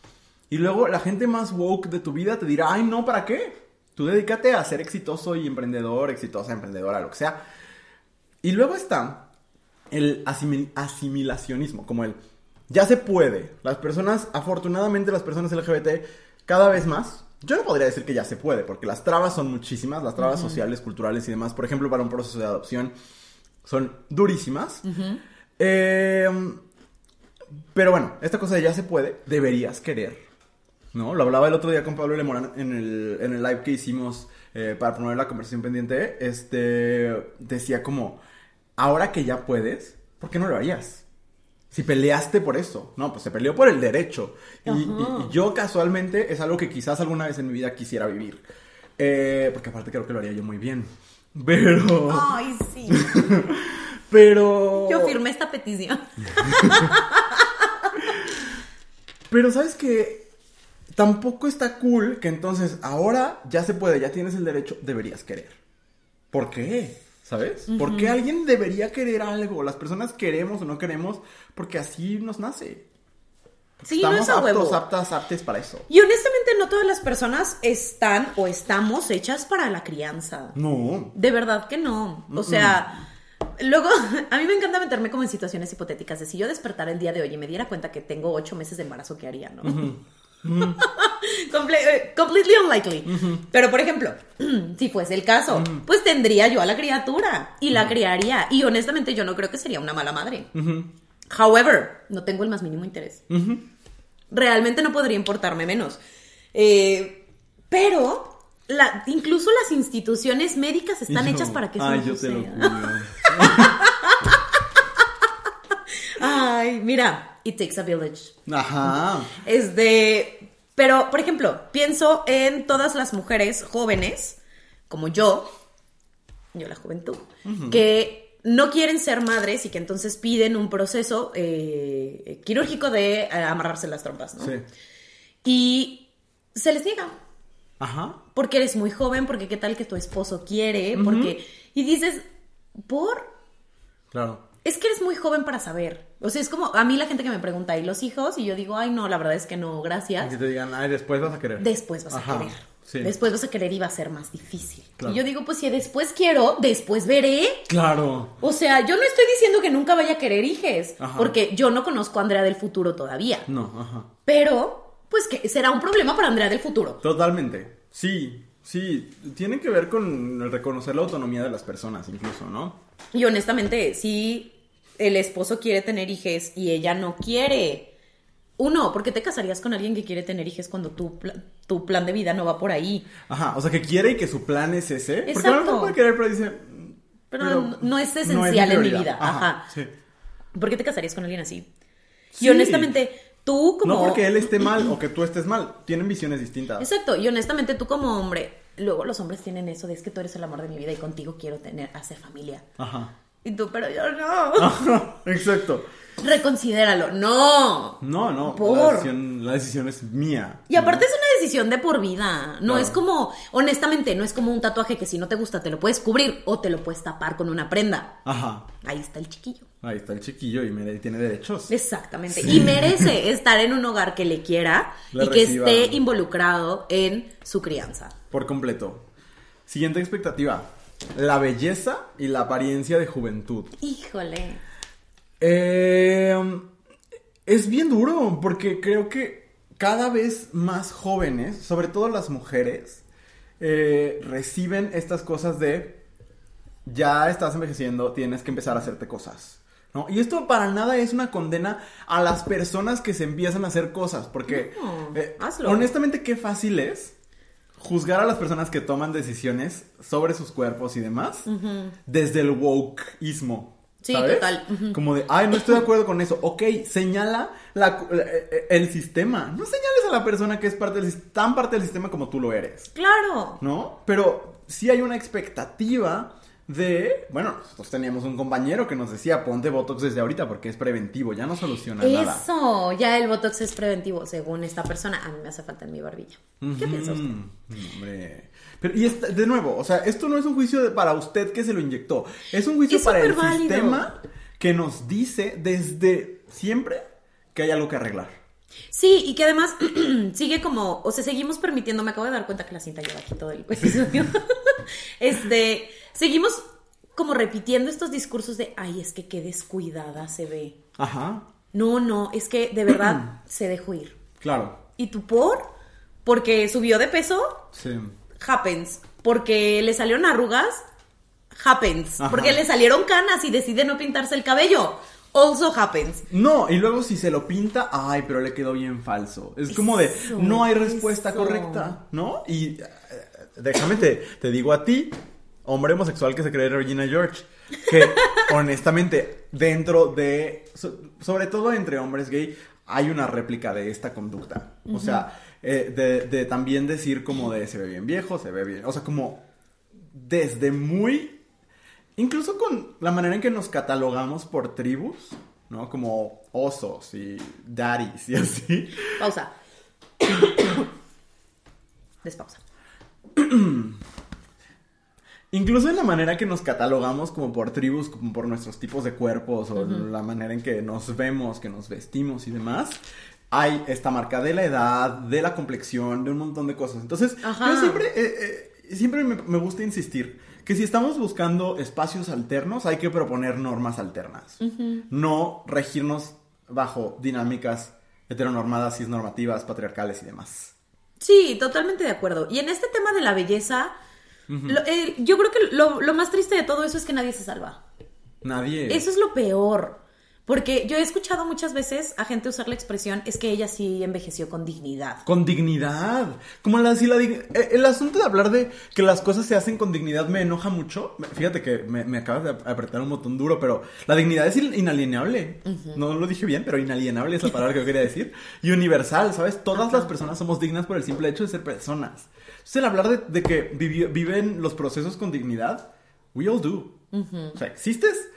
Y luego la gente más woke de tu vida te dirá, ay, no, ¿para qué? Tú dedícate a ser exitoso y emprendedor, exitosa, emprendedora, lo que sea. Y luego está el asimil- asimilacionismo, como el ya se puede. Las personas, afortunadamente las personas LGBT cada vez más, yo no podría decir que ya se puede, porque las trabas son muchísimas, las trabas sociales, culturales y demás, por ejemplo, para un proceso de adopción, son durísimas. Eh, pero bueno, esta cosa de ya se puede, deberías querer. ¿No? Lo hablaba el otro día con Pablo Lemorán en el, en el live que hicimos eh, para promover la conversación pendiente. Este decía como, ahora que ya puedes, ¿por qué no lo harías? Si peleaste por eso, no, pues se peleó por el derecho. Y, y- y yo casualmente es algo que quizás alguna vez en mi vida quisiera vivir. Eh, porque aparte creo que lo haría yo muy bien. Pero... Ay, sí. Pero... Yo firmé esta petición. Pero sabes que tampoco está cool que entonces ahora ya se puede, ya tienes el derecho, deberías querer. ¿Por qué? ¿Sabes? ¿Por qué alguien debería querer algo? Las personas queremos o no queremos porque así nos nace. Sí, no Estamos es a aptos, huevo. aptas, aptes para eso. Y honestamente no todas las personas están o estamos hechas para la crianza. No. De verdad que no. O sea, luego, a mí me encanta meterme como en situaciones hipotéticas de si yo despertara el día de hoy y me diera cuenta que tengo ocho meses de embarazo, ¿qué haría, no? Comple- eh, completely unlikely. Pero, por ejemplo, si fuese el caso, pues tendría yo a la criatura y la criaría. Y honestamente yo no creo que sería una mala madre. However, no tengo el más mínimo interés. Realmente no podría importarme menos. Eh, pero la- incluso las instituciones médicas están yo, hechas para que eso Ay, no yo te lo suceda. Ay, mira, it takes a village. Ajá. Es de. Pero, por ejemplo, pienso en todas las mujeres jóvenes, como yo, yo la juventud, que no quieren ser madres y que entonces piden un proceso eh, quirúrgico de eh, amarrarse las trompas, ¿no? Sí. Y se les niega. Ajá. Porque eres muy joven, porque qué tal que tu esposo quiere, porque... Y dices, ¿por? Claro. Es que eres muy joven para saber. O sea, es como a mí la gente que me pregunta, ¿y los hijos? Y yo digo, ay, no, la verdad es que no, Y gracias. que te digan, ay, después vas a querer. Después vas Ajá, a querer. sí. Después vas a querer y va a ser más difícil. Claro. Y yo digo, pues si después quiero, después veré. Claro. O sea, yo no estoy diciendo que nunca vaya a querer hijes, Ajá. porque yo no conozco a Andrea del futuro todavía. No, ajá. Pero, pues que será un problema para Andrea del futuro. Totalmente. Sí, sí. Tiene que ver con el reconocer la autonomía de las personas, incluso, ¿no? Y honestamente, si el esposo quiere tener hijes y ella no quiere, uno, ¿por qué te casarías con alguien que quiere tener hijes cuando tu, tu plan de vida no va por ahí? Ajá, o sea, que quiere y que su plan es ese. Porque a lo Exacto. mejor puede querer, pero dice. "Mm, Pero no es mi esencial en mi prioridad". vida, ajá. Sí. ¿Por qué te casarías con alguien así? Sí. Y honestamente, tú como... No porque él esté mal o que tú estés mal. Tienen visiones distintas. Exacto, y honestamente tú como hombre, luego los hombres tienen eso de es que tú eres el amor de mi vida y contigo quiero tener, hacer familia. Ajá. Y tú, pero yo no. Exacto. Reconsidéralo. No. No, no. La decisión, la decisión es mía. Y aparte es una decisión de por vida. No Claro. es como, honestamente, no es como un tatuaje que si no te gusta te lo puedes cubrir o te lo puedes tapar con una prenda. Ajá. Ahí está el chiquillo. Ahí está el chiquillo y tiene derechos. Exactamente. Y merece estar en un hogar que le quiera y que esté involucrado en su crianza. Por completo. Siguiente expectativa. La belleza y la apariencia de juventud. Híjole. Eh, es bien duro porque creo que cada vez más jóvenes, sobre todo las mujeres, eh, reciben estas cosas de ya estás envejeciendo, tienes que empezar a hacerte cosas. ¿no? Y esto para nada es una condena a las personas que se empiezan a hacer cosas, porque No, eh, honestamente qué fácil es juzgar a las personas que toman decisiones sobre sus cuerpos y demás desde el wokeismo. Sí, ¿sabes? total. Como de, ay, no estoy de acuerdo con eso. Ok, señala la- eh, el sistema. No señales a la persona que es parte del, tan parte del sistema como tú lo eres. Claro. ¿no? Pero sí hay una expectativa de, bueno, nosotros teníamos un compañero que nos decía, ponte Botox desde ahorita porque es preventivo, ya no soluciona nada. Eso, ya el Botox es preventivo, según esta persona. A mí me hace falta en mi barbilla. ¿Qué piensa usted? Hombre. Pero, y esta- de nuevo, o sea, esto no es un juicio de- para usted que se lo inyectó, es un juicio Es para el superválido. sistema que nos dice desde siempre que hay algo que arreglar. Sí, y que además sigue como, o sea, seguimos permitiendo, me acabo de dar cuenta que la cinta lleva aquí todo el episodio. este, seguimos como repitiendo estos discursos de, ay, es que qué descuidada se ve. Ajá, No, no, es que de verdad se dejó ir. claro. ¿Y tú por? Porque subió de peso, Sí. happens. Porque le salieron arrugas, happens. Ajá. Porque le salieron canas y decide no pintarse el cabello, also happens. No, y luego si se lo pinta, ay, pero le quedó bien falso. Es como de, no hay respuesta eso. correcta, ¿no? Y eh, déjame te, te digo a ti, hombre homosexual que se cree Regina George, que honestamente, dentro de, so- sobre todo entre hombres gay, hay una réplica de esta conducta. O sea, eh, de, de también decir como de se ve bien viejo, se ve bien, o sea, como desde muy Incluso con la manera en que nos catalogamos por tribus, ¿no? Como osos y daddies y así. Pausa. Despausa. Incluso en la manera que nos catalogamos como por tribus, como por nuestros tipos de cuerpos o la manera en que nos vemos, que nos vestimos y demás. Hay esta marca de la edad, de la complexión, de un montón de cosas. Entonces, Ajá. yo siempre, eh, eh, siempre me, me gusta insistir que si estamos buscando espacios alternos, hay que proponer normas alternas. No regirnos bajo dinámicas heteronormadas, cisnormativas, patriarcales y demás. Sí, totalmente de acuerdo. Y en este tema de la belleza, lo- eh, yo creo que lo, lo más triste de todo eso es que nadie se salva. Nadie. Eso es lo peor. Porque yo he escuchado muchas veces a gente usar la expresión es que ella sí envejeció con dignidad. Con dignidad. Como la, si la dig- eh, el asunto de hablar de que las cosas se hacen con dignidad me enoja mucho. Fíjate que me, me acabas de ap- apretar un botón duro, pero la dignidad es in- inalienable. No lo dije bien, pero inalienable es la palabra que yo quería decir. Y universal, ¿sabes? Todas las personas somos dignas por el simple hecho de ser personas. Entonces, el hablar de, de que viven los procesos con dignidad, we all do. O sea, existes.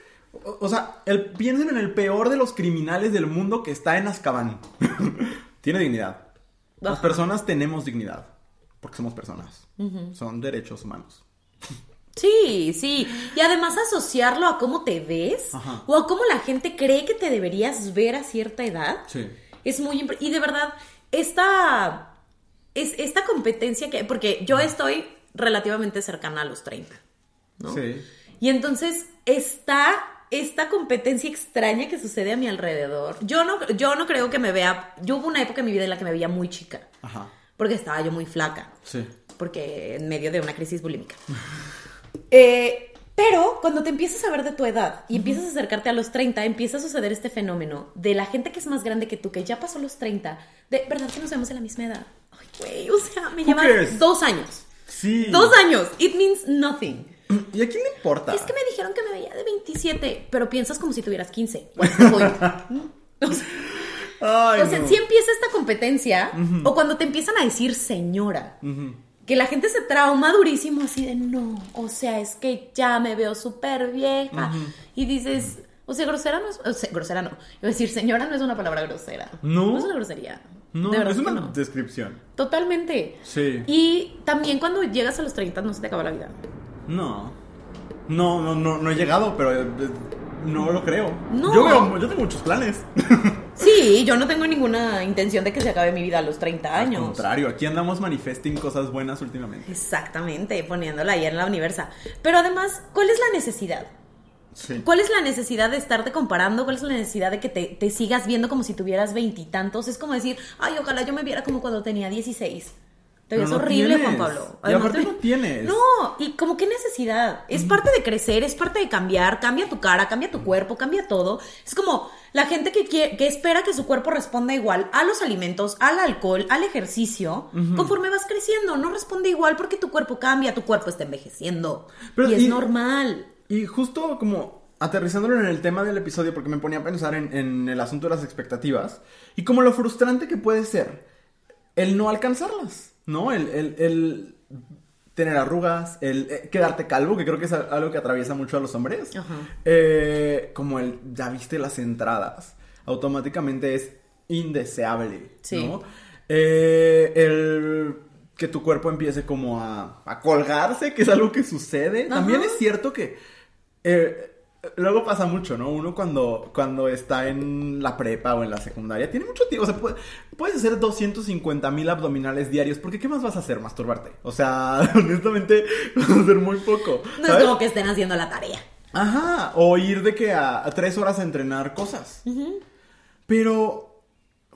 O, o sea, el, piensen en el peor de los criminales del mundo que está en Azkaban. Tiene dignidad. Las Ajá. personas tenemos dignidad. Porque somos personas. Son derechos humanos. Sí, sí. Y además asociarlo a cómo te ves Ajá. o a cómo la gente cree que te deberías ver a cierta edad. Sí. Es muy y de verdad esta es esta competencia que porque yo estoy relativamente cercana a los 30, ¿no? Sí. Y entonces está esta competencia extraña que sucede a mi alrededor. Yo no yo no creo que me vea, yo hubo una época en mi vida en la que me veía muy chica, Ajá. porque estaba yo muy flaca Sí. porque en medio de una crisis bulímica. Eh, pero cuando te empiezas a ver de tu edad y empiezas a acercarte a los 30, empieza a suceder este fenómeno de la gente que es más grande que tú, que ya pasó los 30, de verdad que nos vemos de la misma edad. Ay, güey, o sea, me ¿Tú llevan dos años. Sí. Dos años. It means nothing. ¿Y a quién le importa? Es que me dijeron que me veía de 27, pero piensas como si tuvieras 15. What's the point? O sea, Ay, o sea, no. sí empieza esta competencia, o cuando te empiezan a decir señora, que la gente se trauma durísimo así de no, o sea, es que ya me veo súper vieja. Y dices, o sea, grosera no es, o sea, grosera no. Iba a decir, señora no es una palabra grosera. ¿No? No es una grosería. No, de es una no. descripción. Totalmente. Sí. Y también cuando llegas a los 30 no se te acaba la vida. No. No, no, no, no he llegado, pero eh, no lo creo. No. Yo, veo- yo tengo muchos planes. Sí, yo no tengo ninguna intención de que se acabe mi vida a los 30 Al años. contrario, aquí andamos manifesting cosas buenas últimamente. Exactamente, poniéndola ahí en la universa. Pero además, ¿cuál es la necesidad? Sí. ¿Cuál es la necesidad de estarte comparando? ¿Cuál es la necesidad de que te, te sigas viendo como si tuvieras veintitantos? Es como decir, ay, ojalá yo me viera como cuando tenía 16. Te Pero ves no horrible, tienes. Juan Pablo. Y aparte no tienes. No, y como qué necesidad. Es parte de crecer, es parte de cambiar. Cambia tu cara, cambia tu cuerpo, cambia todo. Es como la gente que, quiere, que espera que su cuerpo responda igual a los alimentos, al alcohol, al ejercicio. Conforme vas creciendo, no responde igual porque tu cuerpo cambia, tu cuerpo está envejeciendo. Pero y es y- normal. Y justo como aterrizándolo en el tema del episodio, porque me ponía a pensar en, en el asunto de las expectativas y como lo frustrante que puede ser el no alcanzarlas, ¿no? El, el- el tener arrugas, el eh, quedarte calvo, que creo que es algo que atraviesa mucho a los hombres. Ajá. Eh, como el, ya viste las entradas, automáticamente es indeseable, Sí. ¿no? Eh, el que tu cuerpo empiece como a, a colgarse, que es algo que sucede. También es cierto que eh, luego pasa mucho, ¿no? Uno cuando, cuando está en la prepa o en la secundaria tiene mucho tiempo. O sea, puede- puedes hacer 250 mil abdominales diarios. Porque ¿qué más vas a hacer? Masturbarte. O sea, honestamente, vas a hacer muy poco. No ¿sabes? es como que estén haciendo la tarea. Ajá, o ir de que a, a tres horas a entrenar cosas. Pero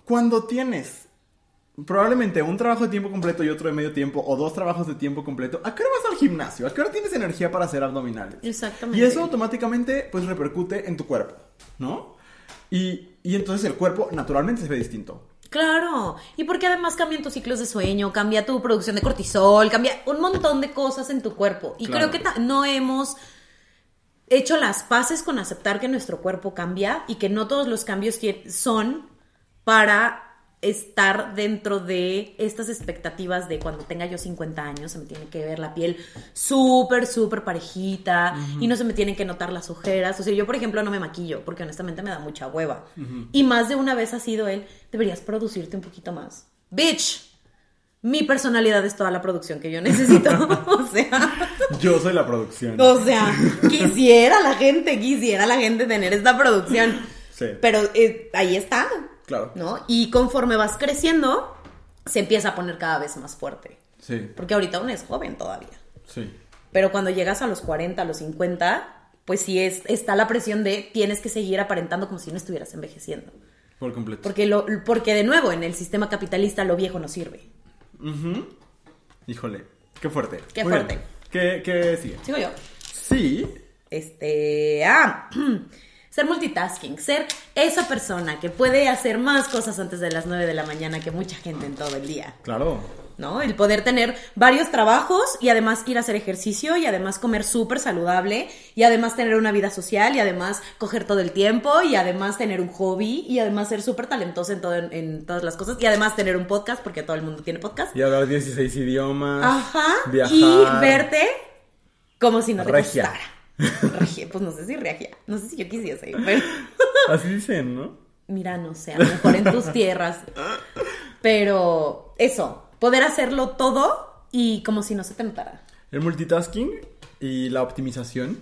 cuando tienes probablemente un trabajo de tiempo completo y otro de medio tiempo, o dos trabajos de tiempo completo, ¿a qué hora vas al gimnasio? ¿A qué hora tienes energía para hacer abdominales? Exactamente. Y eso automáticamente pues repercute en tu cuerpo, ¿no? Y, y entonces el cuerpo naturalmente se ve distinto. Claro, y porque además cambian tus ciclos de sueño, cambia tu producción de cortisol, cambia un montón de cosas en tu cuerpo. Y Claro. creo que no hemos hecho las paces con aceptar que nuestro cuerpo cambia y que no todos los cambios son para estar dentro de estas expectativas de cuando tenga yo 50 años se me tiene que ver la piel súper, súper parejita y no se me tienen que notar las ojeras. O sea, yo por ejemplo no me maquillo porque honestamente me da mucha hueva. Y más de una vez ha sido él, deberías producirte un poquito más. Bitch, mi personalidad es toda la producción que yo necesito. o sea... Yo soy la producción. O sea, quisiera la gente, quisiera la gente tener esta producción. Sí. Pero eh, ahí está. Claro. ¿No? Y conforme vas creciendo, se empieza a poner cada vez más fuerte. Sí, Porque ahorita aún es joven todavía. sí. Pero cuando llegas a los 40, a los 50, pues sí es, está la presión de tienes que seguir aparentando como si no estuvieras envejeciendo. Por completo. Porque, lo, porque de nuevo, en el sistema capitalista lo viejo no sirve. Ujú. Híjole, qué fuerte. Qué Muy bien. fuerte. ¿Qué, qué sigue? Sigo yo. Sí. este, ah, ser multitasking, ser esa persona que puede hacer más cosas antes de las 9 de la mañana que mucha gente en todo el día, Claro. ¿no? El poder tener varios trabajos y además ir a hacer ejercicio y además comer súper saludable y además tener una vida social y además coger todo el tiempo y además tener un hobby y además ser súper talentoso en, todo, en, todas las cosas y además tener un podcast porque todo el mundo tiene podcast. Y hablar 16 idiomas. Ajá. Viajar. Y verte como si no te Regia. costara. Regia, pues no sé si regia. No sé si yo quisiese, pero. Así dicen, ¿no? Mira, no sé, a lo mejor en tus tierras. Pero eso, poder hacerlo todo y como si no se te notara. El multitasking y la optimización,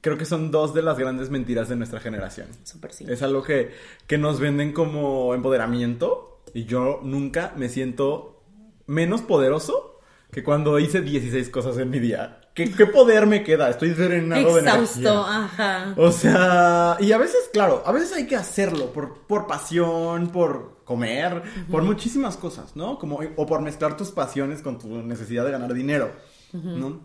creo que son dos de las grandes mentiras de nuestra generación. Súper sí. Es algo que, que nos venden como empoderamiento y yo nunca me siento menos poderoso que cuando hice 16 cosas en mi día. ¿Qué, qué poder me queda? Estoy drenado de Exhausto, energía. ajá. O sea, y a veces, claro, a veces hay que hacerlo por, por pasión, por comer, por muchísimas cosas, ¿no? Como, o por mezclar tus pasiones con tu necesidad de ganar dinero, ¿no?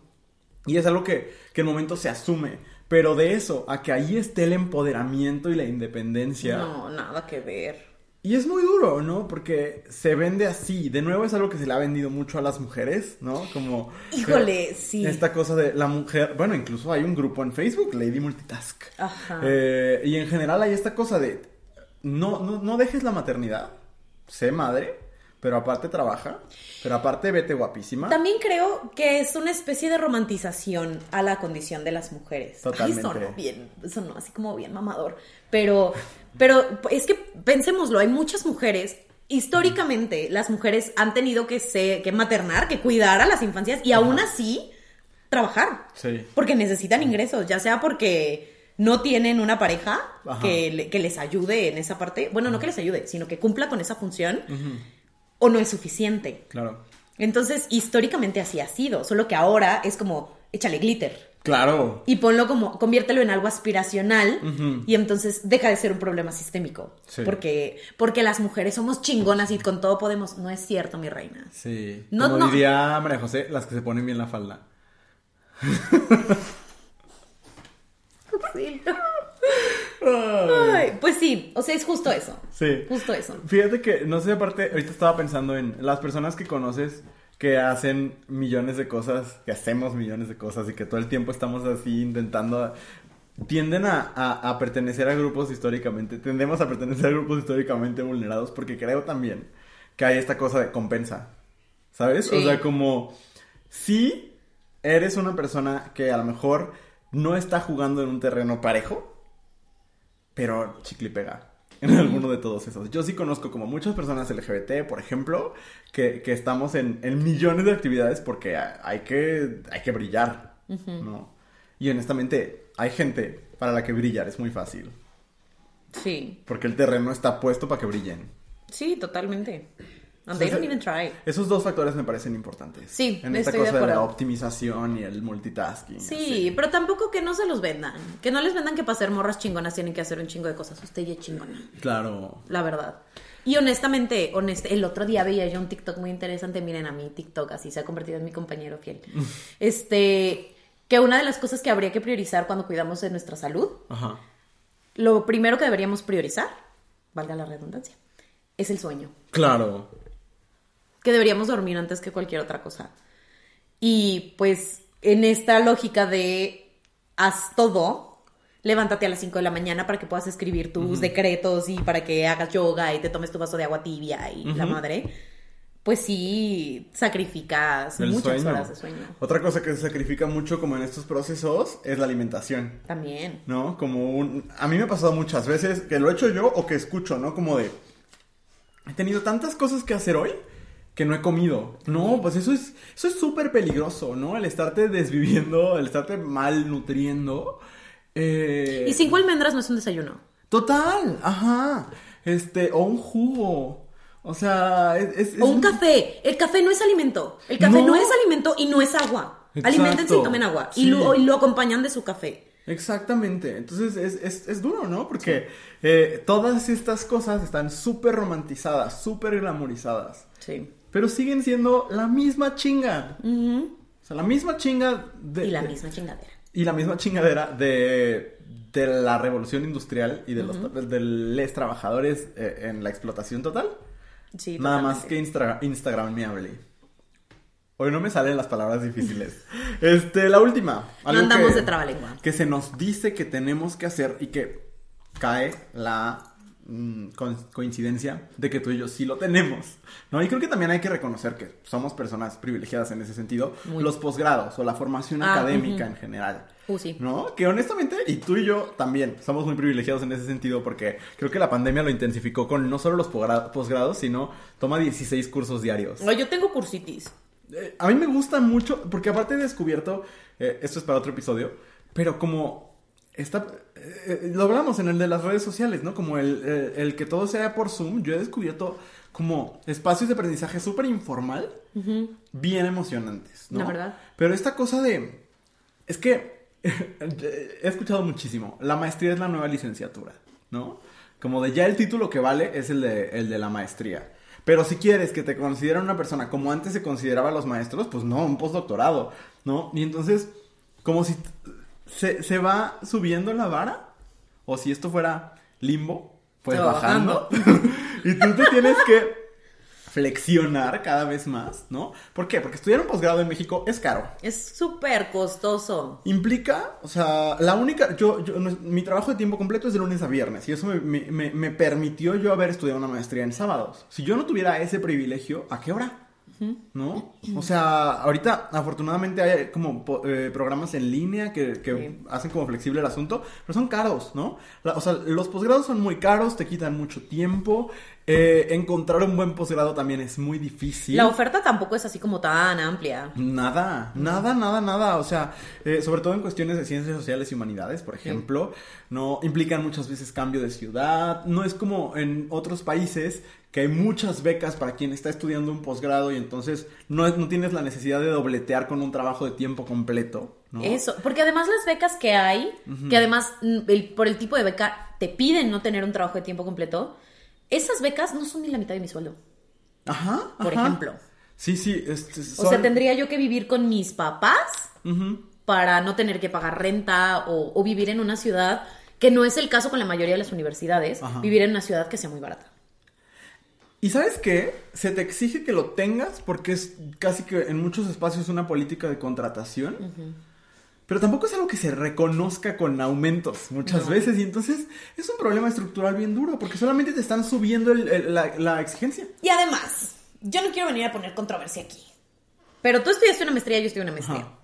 Y es algo que, que en el momento se asume. Pero de eso, a que ahí esté el empoderamiento y la independencia. No, nada que ver. Y es muy duro, ¿no? Porque se vende así. De nuevo es algo que se le ha vendido mucho a las mujeres, ¿no? Como... Híjole, sí. Esta cosa de la mujer... Bueno, incluso hay un grupo en Facebook, Lady Multitask. Ajá. Eh, y en general hay esta cosa de... No, no, no dejes la maternidad. Sé madre. Pero aparte trabaja. Pero aparte vete guapísima. También creo que es una especie de romantización a la condición de las mujeres. Totalmente. Ay, sonó bien, sonó así como bien mamador. Pero, pero es que pensémoslo, hay muchas mujeres. Históricamente, las mujeres han tenido que, se, que maternar, que cuidar a las infancias y aún así trabajar. Sí. Porque necesitan ingresos, ya sea porque no tienen una pareja que, que les ayude en esa parte. Bueno, no que les ayude, sino que cumpla con esa función. O no es suficiente. Claro. Entonces, históricamente así ha sido, solo que ahora es como, échale glitter. Claro. Y ponlo como, conviértelo en algo aspiracional y entonces deja de ser un problema sistémico. Sí. Porque, porque las mujeres somos chingonas y con todo podemos. No es cierto, mi reina. Sí. No, Como no. diría María José, las que se ponen bien la falda. Sí. Ay, pues sí, o sea, es justo eso. Sí. Justo eso. Fíjate que, no sé, aparte, ahorita estaba pensando en las personas que conoces que hacen millones de cosas, que hacemos millones de cosas y que todo el tiempo estamos así intentando... Tienden a, a- a pertenecer a grupos históricamente, tendemos a pertenecer a grupos históricamente vulnerados porque creo también que hay esta cosa de compensa, ¿sabes? O sea, como si eres una persona que a lo mejor no está jugando en un terreno parejo, pero chicle pega en alguno de todos esos. Yo sí conozco como muchas personas LGBT, por ejemplo, que, que estamos en, en millones de actividades porque ha- hay que, hay que brillar, ¿no? Y honestamente, hay gente para la que brillar es muy fácil, Sí, porque el terreno está puesto para que brillen. sí, totalmente. And they don't even try. Esos dos factores me parecen importantes. Sí, En esta estoy cosa de, la optimización y el multitasking. Sí, así. pero tampoco que no se los vendan. Que no les vendan que para ser morras chingonas tienen que hacer un chingo de cosas. Usted ya es chingona. Claro. La verdad. Y honestamente, honest- el otro día veía yo un TikTok muy interesante. Miren, a mí TikTok así se ha convertido en mi compañero fiel. Este, que una de las cosas que habría que priorizar cuando cuidamos de nuestra salud, Ajá. lo primero que deberíamos priorizar, valga la redundancia, es el sueño. Claro. Que deberíamos dormir antes que cualquier otra cosa. Y pues en esta lógica de haz todo, levántate a las 5 de la mañana para que puedas escribir tus decretos y para que hagas yoga y te tomes tu vaso de agua tibia y la madre, pues sí sacrificas El muchas sueño. horas de sueño. Otra cosa que se sacrifica mucho como en estos procesos es la alimentación. También. ¿no? Como un... A mí me ha pasado muchas veces que lo he hecho yo o que escucho, ¿no? Como de... He tenido tantas cosas que hacer hoy que no he comido. No, pues eso es eso es súper peligroso, ¿no? El estarte desviviendo, el estarte malnutriendo. Eh... Y cinco almendras no es un desayuno. Total, ajá. Este, o un jugo. O sea, es... O un café. El café no es alimento. El café no, No. es alimento y no es agua. Exacto. Alimentense y tomen agua. Y, lo, y lo acompañan de su café. Exactamente, entonces es, es, es duro, ¿no? Porque eh, todas estas cosas están súper romantizadas, súper glamorizadas, Sí. Pero siguen siendo la misma chinga. O sea, la misma chinga de... Y la misma chingadera. y la misma chingadera de, de la revolución industrial y de los de los trabajadores eh, en la explotación total. Sí, Nada más que Instra Instagramable. Hoy no me salen las palabras difíciles. Este, la última. algo andamos que- de trabalengua. Que se nos dice que tenemos que hacer y que cae la mm, co- coincidencia de que tú y yo sí lo tenemos. ¿No? Y creo que también hay que reconocer que somos personas privilegiadas en ese sentido. Muy. Los posgrados o la formación Ah, académica en general. Uh, sí. ¿No? Que honestamente, y tú y yo también somos muy privilegiados en ese sentido porque creo que la pandemia lo intensificó con no solo los posgra- posgrados, sino toma 16 cursos diarios. No, yo tengo cursitis. eh, a mí me gusta mucho, porque aparte he descubierto, eh, esto es para otro episodio, pero como está, eh, eh, lo hablamos en el de las redes sociales, ¿no? Como el, el- el que todo sea por Zoom, yo he descubierto como espacios de aprendizaje súper informal, bien emocionantes, ¿no? La verdad. Pero esta cosa de, es que he escuchado muchísimo, la maestría es la nueva licenciatura, ¿no? Como de ya el título que vale es el de, el de la maestría. Pero si quieres que te consideren una persona como antes se consideraba a los maestros, pues no, un postdoctorado, ¿no? Y entonces, como si se, se va subiendo la vara, o si esto fuera limbo, pues bajando. y tú te tienes que flexionar cada vez más, ¿no? ¿Por qué? Porque estudiar un posgrado en México es caro. Es súper costoso. Implica, o sea, la única, yo, yo, mi trabajo de tiempo completo es de lunes a viernes y eso me- me- me permitió yo haber estudiado una maestría en sábados. Si yo no tuviera ese privilegio, ¿a qué hora? ¿No? O sea, ahorita afortunadamente hay como eh, programas en línea que, que Sí. hacen como flexible el asunto, pero son caros, ¿no? La- o sea, los posgrados son muy caros, te quitan mucho tiempo, eh, encontrar un buen posgrado también es muy difícil. La oferta tampoco es así como tan amplia. Nada, nada, nada, nada. O sea, eh, sobre todo en cuestiones de ciencias sociales y humanidades, por ejemplo, no implican muchas veces cambio de ciudad. No es como en otros países que hay muchas becas para quien está estudiando un posgrado y entonces no, es- no tienes la necesidad de dobletear con un trabajo de tiempo completo. ¿no? Eso, porque además las becas que hay, que además mm, el- por el tipo de beca te piden no tener un trabajo de tiempo completo, esas becas no son ni la mitad de mi sueldo, Ajá. por ajá. ejemplo. Sí, sí. Este, O sea, tendría yo que vivir con mis papás para no tener que pagar renta o, o vivir en una ciudad, que no es el caso con la mayoría de las universidades, Ajá. vivir en una ciudad que sea muy barata. Y sabes qué? Se te exige que lo tengas porque es casi que en muchos espacios una política de contratación. Pero tampoco es algo que se reconozca con aumentos muchas No. veces. Y entonces es un problema estructural bien duro porque solamente te están subiendo el- el- la, la exigencia. Y además, yo no quiero venir a poner controversia aquí. Pero tú estudiaste una maestría, yo estudié una maestría. Ajá.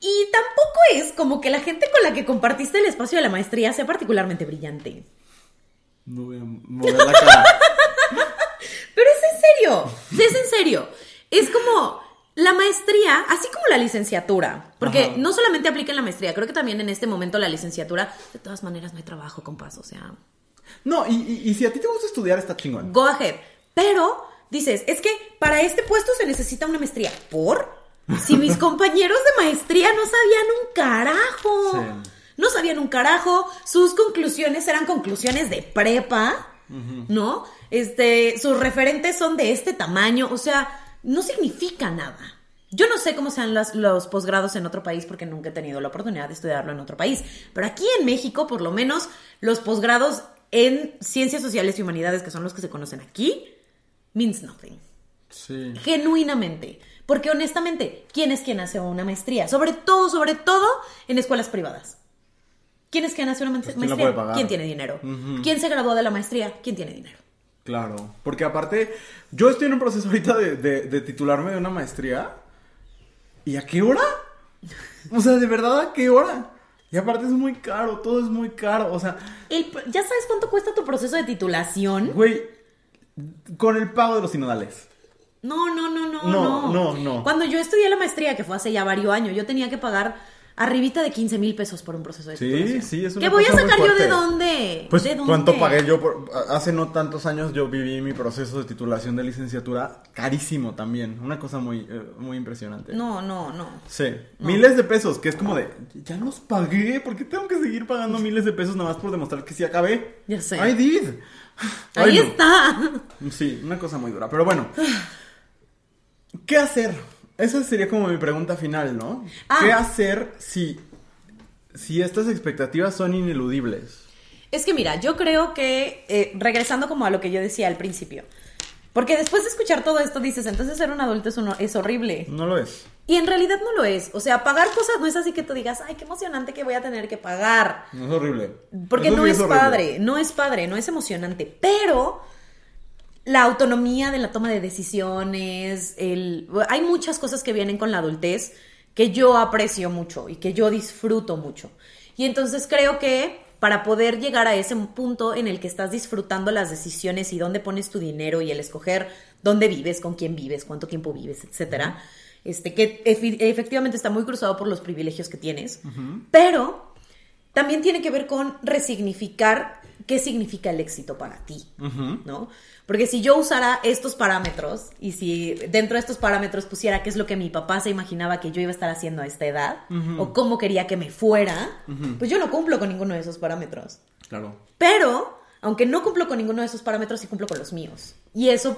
Y tampoco es como que la gente con la que compartiste el espacio de la maestría sea particularmente brillante. No voy a mover la cara. Pero es en serio, es en serio. Es como la maestría, así como la licenciatura, porque Ajá. no solamente aplica en la maestría, creo que también en este momento la licenciatura, de todas maneras no hay trabajo, compas, o sea, No, y, y- y si a ti te gusta estudiar, está chingón. go ahead. Pero dices, es que para este puesto se necesita una maestría. ¿Por? Si mis compañeros de maestría no sabían un carajo. Sí. No sabían un carajo. Sus conclusiones eran conclusiones de prepa. ¿No? Este, sus referentes son de este tamaño. O sea, no significa nada. Yo no sé cómo sean las- los posgrados en otro país porque nunca he tenido la oportunidad de estudiarlo en otro país. Pero aquí en México, por lo menos, los posgrados en ciencias sociales y humanidades, que son los que se conocen aquí, means nothing. Sí. Genuinamente. Porque honestamente, ¿quién es quien hace una maestría? Sobre todo, sobre todo en escuelas privadas. ¿Quién es quien hace una Pues, ¿quién la maestría? puede pagar? ¿Quién tiene dinero? ¿Quién se graduó de la maestría? ¿Quién tiene dinero? Claro, porque aparte, yo estoy en un proceso ahorita de, de- de titularme de una maestría. ¿Y a qué hora? O sea, de verdad, ¿a qué hora? Y aparte es muy caro, todo es muy caro. O sea, El- ¿Ya sabes cuánto cuesta tu proceso de titulación? güey, con el pago de los sinodales. No, no, no, no, No, no. no, no. Cuando yo estudié la maestría, que fue hace ya varios años, yo tenía que pagar arribita de 15 mil pesos por un proceso de Sí, sí, es una ¿Qué voy a cosa muy sacar yo de fuerte. dónde? Pues, ¿De dónde? ¿cuánto pagué yo? Por, hace no tantos años yo viví mi proceso de titulación de licenciatura carísimo también. Una cosa muy, eh, muy impresionante. No, no, no. Sí, miles de pesos, que es como de, ya los pagué, ¿por qué tengo que seguir pagando miles de pesos nada más por demostrar que sí acabé? Ya sé. I did. Ahí Ay, no. está. Sí, una cosa muy dura, pero bueno. ¿Qué hacer? Esa sería como mi pregunta final, ¿no? Ah. ¿Qué hacer si, si estas expectativas son ineludibles? Es que mira, yo creo que, eh, regresando como a lo que yo decía al principio, porque después de escuchar todo esto dices, entonces ser un adulto es, uno- es horrible. No lo es. Y en realidad no lo es. O sea, pagar cosas no es así que tú digas, ay, qué emocionante que voy a tener que pagar. No es horrible. Porque Eso no sí es, padre, no es padre, no es emocionante. Pero la autonomía de la toma de decisiones, el... hay muchas cosas que vienen con la adultez que yo aprecio mucho y que yo disfruto mucho. Y entonces creo que para poder llegar a ese punto en el que estás disfrutando las decisiones y dónde pones tu dinero y el escoger dónde vives, con quién vives, cuánto tiempo vives, etcétera. Este, que efectivamente está muy cruzado por los privilegios que tienes, pero también tiene que ver con resignificar qué significa el éxito para ti, ¿no? Porque si yo usara estos parámetros y si dentro de estos parámetros pusiera qué es lo que mi papá se imaginaba que yo iba a estar haciendo a esta edad o cómo quería que me fuera, pues yo no cumplo con ninguno de esos parámetros. Claro. Pero, aunque no cumplo con ninguno de esos parámetros, sí cumplo con los míos. Y eso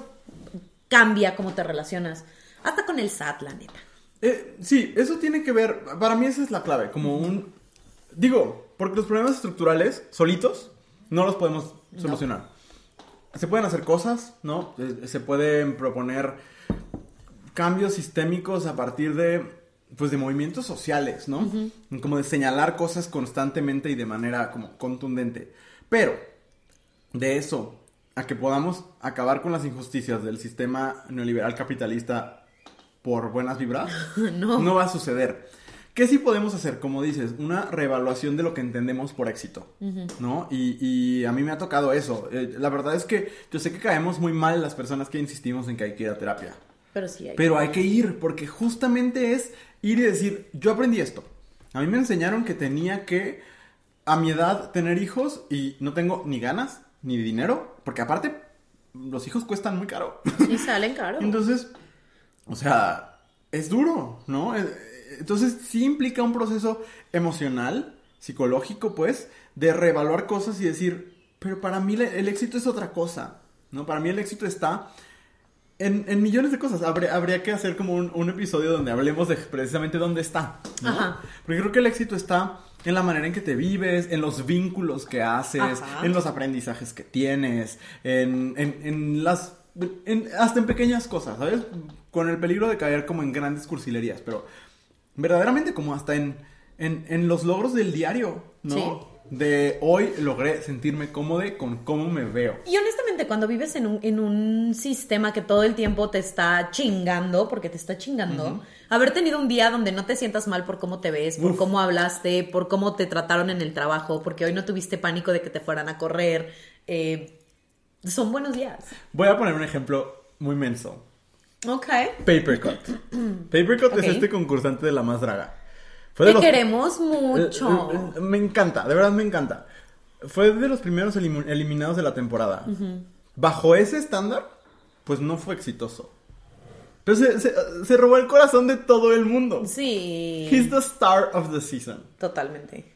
cambia cómo te relacionas. Hasta con el SAT, la neta. Eh, sí, eso tiene que ver, para mí esa es la clave, como un... Digo, porque los problemas estructurales, solitos, no los podemos solucionar. Se pueden hacer cosas, ¿no? Eh, Se pueden proponer cambios sistémicos a partir de, pues, de movimientos sociales, ¿no? Como de señalar cosas constantemente y de manera como contundente. Pero, de eso a que podamos acabar con las injusticias del sistema neoliberal capitalista por buenas vibras, No. va a suceder. ¿Qué sí podemos hacer? Como dices, una reevaluación de lo que entendemos por éxito, ¿no? Y, y a mí me ha tocado eso. Eh, la verdad es que yo sé que caemos muy mal las personas que insistimos en que hay que ir a terapia. Pero sí hay. Pero hay que ir, porque justamente es ir y decir, yo aprendí esto. A mí me enseñaron que tenía que, a mi edad, tener hijos y no tengo ni ganas ni dinero, porque aparte, los hijos cuestan muy caro. Y salen caro. Entonces, o sea, es duro, ¿no? Eh, Entonces sí implica un proceso emocional, psicológico, pues, de reevaluar cosas y decir, pero para mí el éxito es otra cosa, ¿no? Para mí el éxito está en, en millones de cosas. Habría, habría que hacer como un, un episodio donde hablemos de precisamente dónde está, ¿no? Ajá. Porque creo que el éxito está en la manera en que te vives, en los vínculos que haces, Ajá. en los aprendizajes que tienes, en, en- en las... en- hasta en pequeñas cosas, ¿sabes? Con el peligro de caer como en grandes cursilerías, pero verdaderamente como hasta en, en, en los logros del diario, ¿no? Sí. De hoy logré sentirme cómodo con cómo me veo. Y honestamente, cuando vives en un, en un sistema que todo el tiempo te está chingando, porque te está chingando, haber tenido un día donde no te sientas mal por cómo te ves, por Uf. cómo hablaste, por cómo te trataron en el trabajo, porque hoy no tuviste pánico de que te fueran a correr, eh, son buenos días. Voy a poner un ejemplo muy menso. Ok. Papercut. Papercut Ok. es este concursante de la más draga. Fue de Te los- queremos mucho. Eh, eh, Me encanta, de verdad me encanta. Fue de los primeros eliminados de la temporada. Bajo ese estándar, pues no fue exitoso. Pero se, se- se robó el corazón de todo el mundo. Sí. He's the star of the season. Totalmente.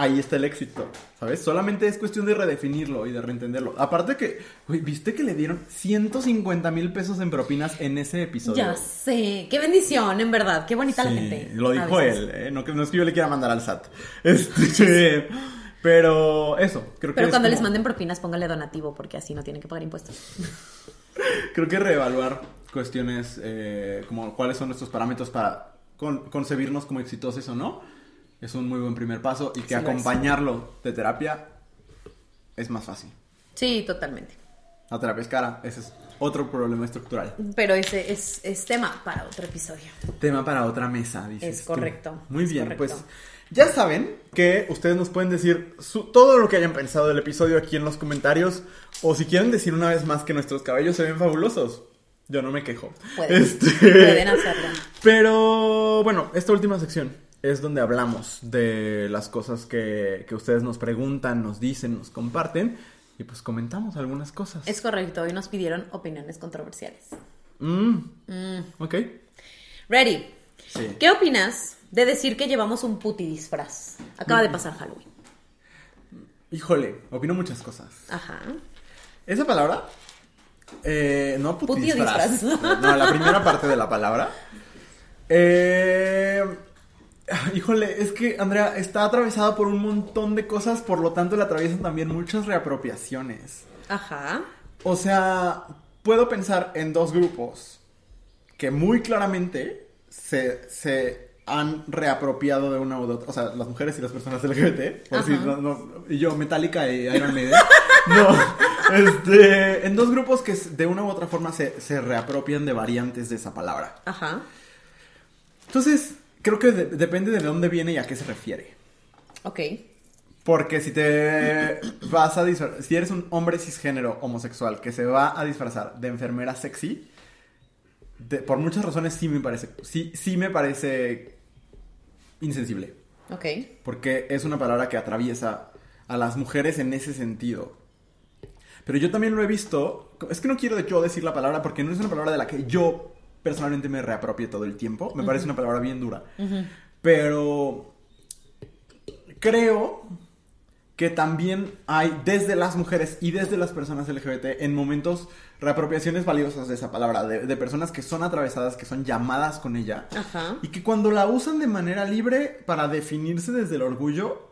Ahí está el éxito, ¿sabes? Solamente es cuestión de redefinirlo y de reentenderlo. Aparte que, güey, ¿viste que le dieron 150 mil pesos en propinas en ese episodio? Ya sé. Qué bendición, en verdad. Qué bonita la gente. Lo dijo él, ¿eh? no, es que yo le quiera mandar al SAT. Este, pero eso, creo que Pero cuando les manden propinas, póngale donativo, porque así no tienen que pagar impuestos. Creo que reevaluar cuestiones eh, como cuáles son nuestros parámetros para con- concebirnos como exitosos o no es un muy buen primer paso y que Sí acompañarlo de terapia es más fácil. Sí, totalmente. La terapia es cara, ese es otro problema estructural. Pero ese es, es tema para otro episodio. Tema para otra mesa, dices Es tú. correcto, Muy es bien, correcto. pues ya saben que ustedes nos pueden decir su- todo lo que hayan pensado del episodio aquí en los comentarios o si quieren decir una vez más que nuestros cabellos se ven fabulosos. Yo no me quejo. Pueden, Este, pueden hacerlo. Pero bueno, esta última sección es donde hablamos de las cosas que, que ustedes nos preguntan, nos dicen, nos comparten y pues comentamos algunas cosas. Es correcto, hoy nos pidieron opiniones controversiales. Mm, ok. Ready. Sí. ¿Qué opinas de decir que llevamos un puti disfraz? Acaba de pasar Halloween. Híjole, opino muchas cosas. Ajá. Esa palabra, eh, no puti Puti disfraz. disfraz. No, la primera parte de la palabra. Eh, híjole, es que Andrea está atravesada por un montón de cosas, por lo tanto le atraviesan también muchas reapropiaciones. Ajá. O sea, puedo pensar en dos grupos que muy claramente se, se han reapropiado de una u otra. O sea, las mujeres y las personas LGBT. Por Ajá. decir, no, no, y yo, Metallica y Iron Maiden. no, este, en dos grupos que de una u otra forma se, se reapropian de variantes de esa palabra. Ajá. Entonces, creo que de- depende de dónde viene y a qué se refiere. Ok. Porque si te vas a disfrazar, si eres un hombre cisgénero homosexual que se va a disfrazar de enfermera sexy, de- por muchas razones sí me parece, sí, sí me parece insensible. Ok. Porque es una palabra que atraviesa a las mujeres en ese sentido. Pero yo también lo he visto. Es que no quiero de yo decir la palabra porque no es una palabra de la que yo personalmente me reapropie todo el tiempo. Me parece una palabra bien dura. Pero creo que también hay desde las mujeres y desde las personas LGBT en momentos reapropiaciones valiosas de esa palabra, de, de personas que son atravesadas, que son llamadas con ella. Ajá. Y que cuando la usan de manera libre para definirse desde el orgullo,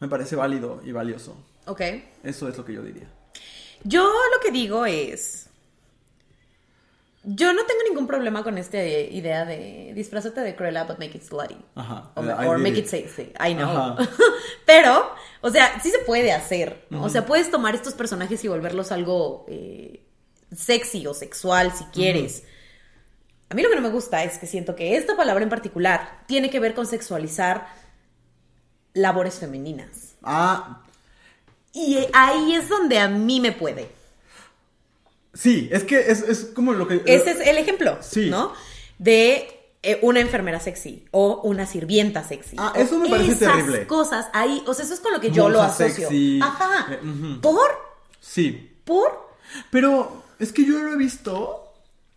me parece válido y valioso. Ok. Eso es lo que yo diría. Yo lo que digo es. Yo no tengo ningún problema con esta idea de disfrazate de Cruella, but make it slutty. Ajá. O, I or make it. it sexy. I know. Ajá. Pero, o sea, sí se puede hacer. ¿no? O sea, puedes tomar estos personajes y volverlos algo eh, sexy o sexual si quieres. A mí lo que no me gusta es que siento que esta palabra en particular tiene que ver con sexualizar labores femeninas. Ah, Y ahí es donde a mí me puede. Sí, es que es, es como lo que... Ese es el ejemplo, Sí. ¿no? De eh, una enfermera sexy o una sirvienta sexy. Ah, eso me parece esas terrible. cosas ahí, o sea, eso es con lo que yo Monja lo asocio. sexy. Ajá. Eh. ¿Por? Sí. ¿Por? Pero es que yo lo he visto.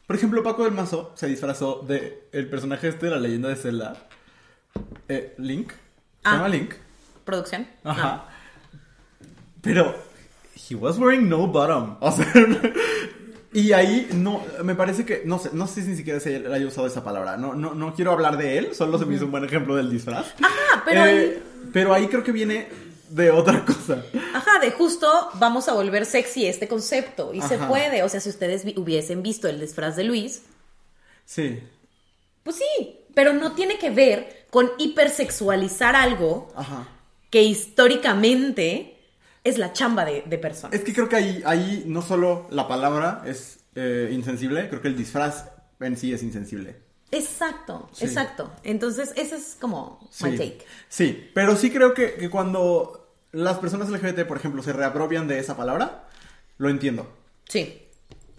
Por ejemplo, Paco del Mazo se disfrazó de el personaje este de la leyenda de Zelda. Eh, Link. Se Ah. llama Link. ¿Producción? Ajá. Pero he was wearing no bottom. O sea, y ahí no me parece que no sé, no sé si ni siquiera se haya usado esa palabra. No no no quiero hablar de él, solo se me hizo un buen ejemplo del disfraz. Ajá, pero Eh, ahí- pero ahí creo que viene de otra cosa. Ajá, de justo vamos a volver sexy este concepto. Y se puede. O sea, si ustedes hubiesen visto el disfraz de Luis, Sí. pues sí. Pero no tiene que ver con hipersexualizar algo Ajá. que históricamente es la chamba de, de personas. Es que creo que ahí, ahí no solo la palabra es eh, insensible, creo que el disfraz en sí es insensible. Exacto, Sí. exacto. Entonces, ese es como my Sí, take. sí, pero sí creo que, que cuando las personas LGBT, por ejemplo, se reapropian de esa palabra, lo entiendo. Sí,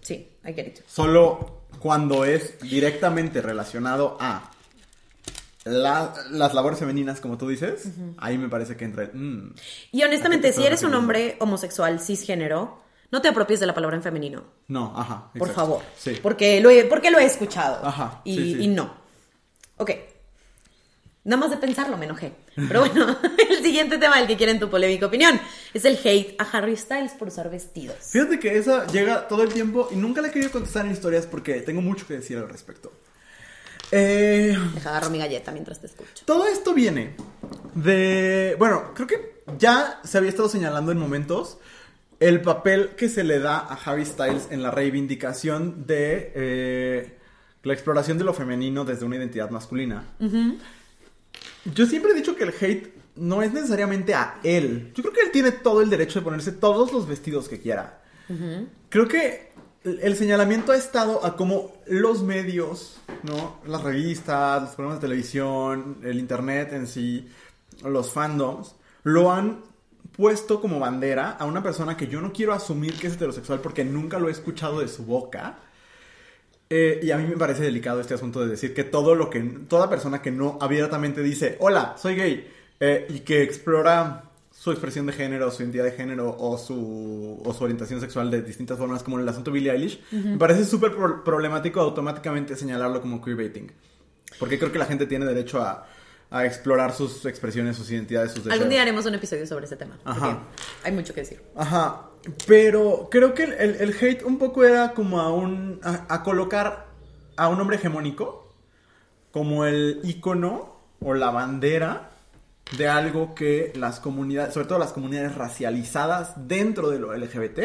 sí, I get it. Solo cuando es directamente relacionado a la- las labores femeninas, como tú dices, ahí me parece que entra el... mm. Y honestamente, ¿A qué te si eres un hombre homosexual cisgénero, no te apropies de la palabra en femenino, No, ajá. por favor. Sí. Porque, lo he, porque lo he escuchado. Ajá, Y, sí, sí. y no. Ok. Nada más de pensarlo me enojé. Pero bueno, el siguiente tema del que quieren tu polémica opinión es el hate a Harry Styles por usar vestidos. Fíjate que esa llega todo el tiempo y nunca la he querido contestar en historias porque tengo mucho que decir al respecto. Eh, Deja agarro mi galleta mientras te escucho. todo esto viene de... Bueno, creo que ya se había estado señalando en momentos el papel que se le da a Harry Styles en la reivindicación de eh, la exploración de lo femenino desde una identidad masculina. Yo siempre he dicho que el hate no es necesariamente a él. Yo creo que él tiene todo el derecho de ponerse todos los vestidos que quiera. Creo que el señalamiento ha estado a cómo los medios, ¿no? Las revistas, los programas de televisión, el internet en sí, los fandoms, lo han puesto como bandera a una persona que yo no quiero asumir que es heterosexual porque nunca lo he escuchado de su boca. Eh, y a mí me parece delicado este asunto de decir que todo lo que toda persona que no abiertamente dice hola soy gay eh, y que explora su expresión de género, su identidad de género o su, o su orientación sexual de distintas formas, como en el asunto Billie Eilish, me parece súper pro- problemático automáticamente señalarlo como queerbaiting. Porque creo que la gente tiene derecho a, a explorar sus expresiones, sus identidades, sus deseos. Algún día haremos un episodio sobre ese tema. Ajá. Hay mucho que decir. Ajá, pero creo que el, el- el hate un poco era como a un. A, a colocar a un hombre hegemónico como el icono o la bandera de algo que las comunidades, sobre todo las comunidades racializadas dentro de lo LGBT,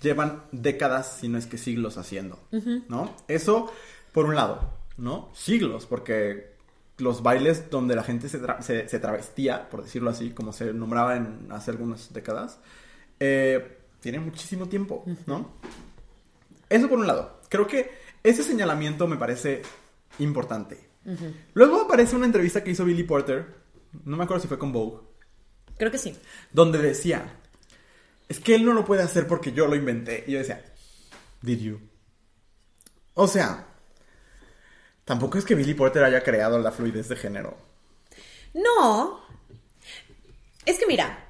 llevan décadas, si no es que siglos haciendo, ¿no? Eso, por un lado, ¿no? Siglos, porque los bailes donde la gente se, tra- se- se travestía, por decirlo así, como se nombraba en hace algunas décadas, eh, tiene muchísimo tiempo, ¿no? Eso por un lado. Creo que ese señalamiento me parece importante. Luego aparece una entrevista que hizo Billy Porter, no me acuerdo si fue con Vogue, Creo que sí. donde decía, es que él no lo puede hacer porque yo lo inventé. Y yo decía, did you? O sea, tampoco es que Billy Porter haya creado la fluidez de género. No. Es que mira.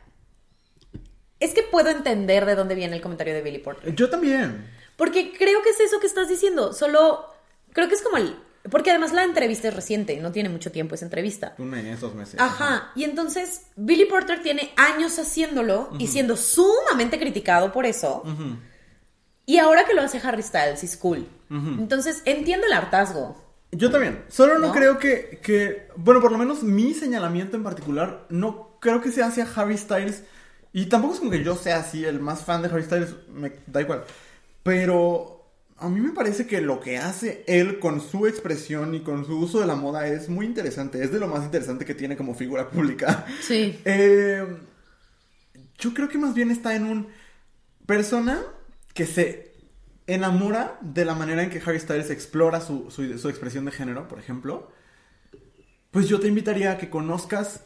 Es que puedo entender de dónde viene el comentario de Billy Porter. Yo también. Porque creo que es eso que estás diciendo. Solo. Creo que es como el. Porque además la entrevista es reciente, no tiene mucho tiempo esa entrevista. Un mes, dos meses. Ajá, y entonces Billy Porter tiene años haciéndolo y siendo sumamente criticado por eso. Y ahora que lo hace Harry Styles, es cool. Entonces entiendo el hartazgo. Yo también. Solo no, ¿No? creo que, que. Bueno, por lo menos mi señalamiento en particular, no creo que sea hacia Harry Styles. Y tampoco es como que yo sea así el más fan de Harry Styles, me da igual. Pero a mí me parece que lo que hace él con su expresión y con su uso de la moda es muy interesante. Es de lo más interesante que tiene como figura pública. Sí. Eh, yo creo que más bien está en un persona que se enamora de la manera en que Harry Styles explora su, su- su expresión de género, por ejemplo. Pues yo te invitaría a que conozcas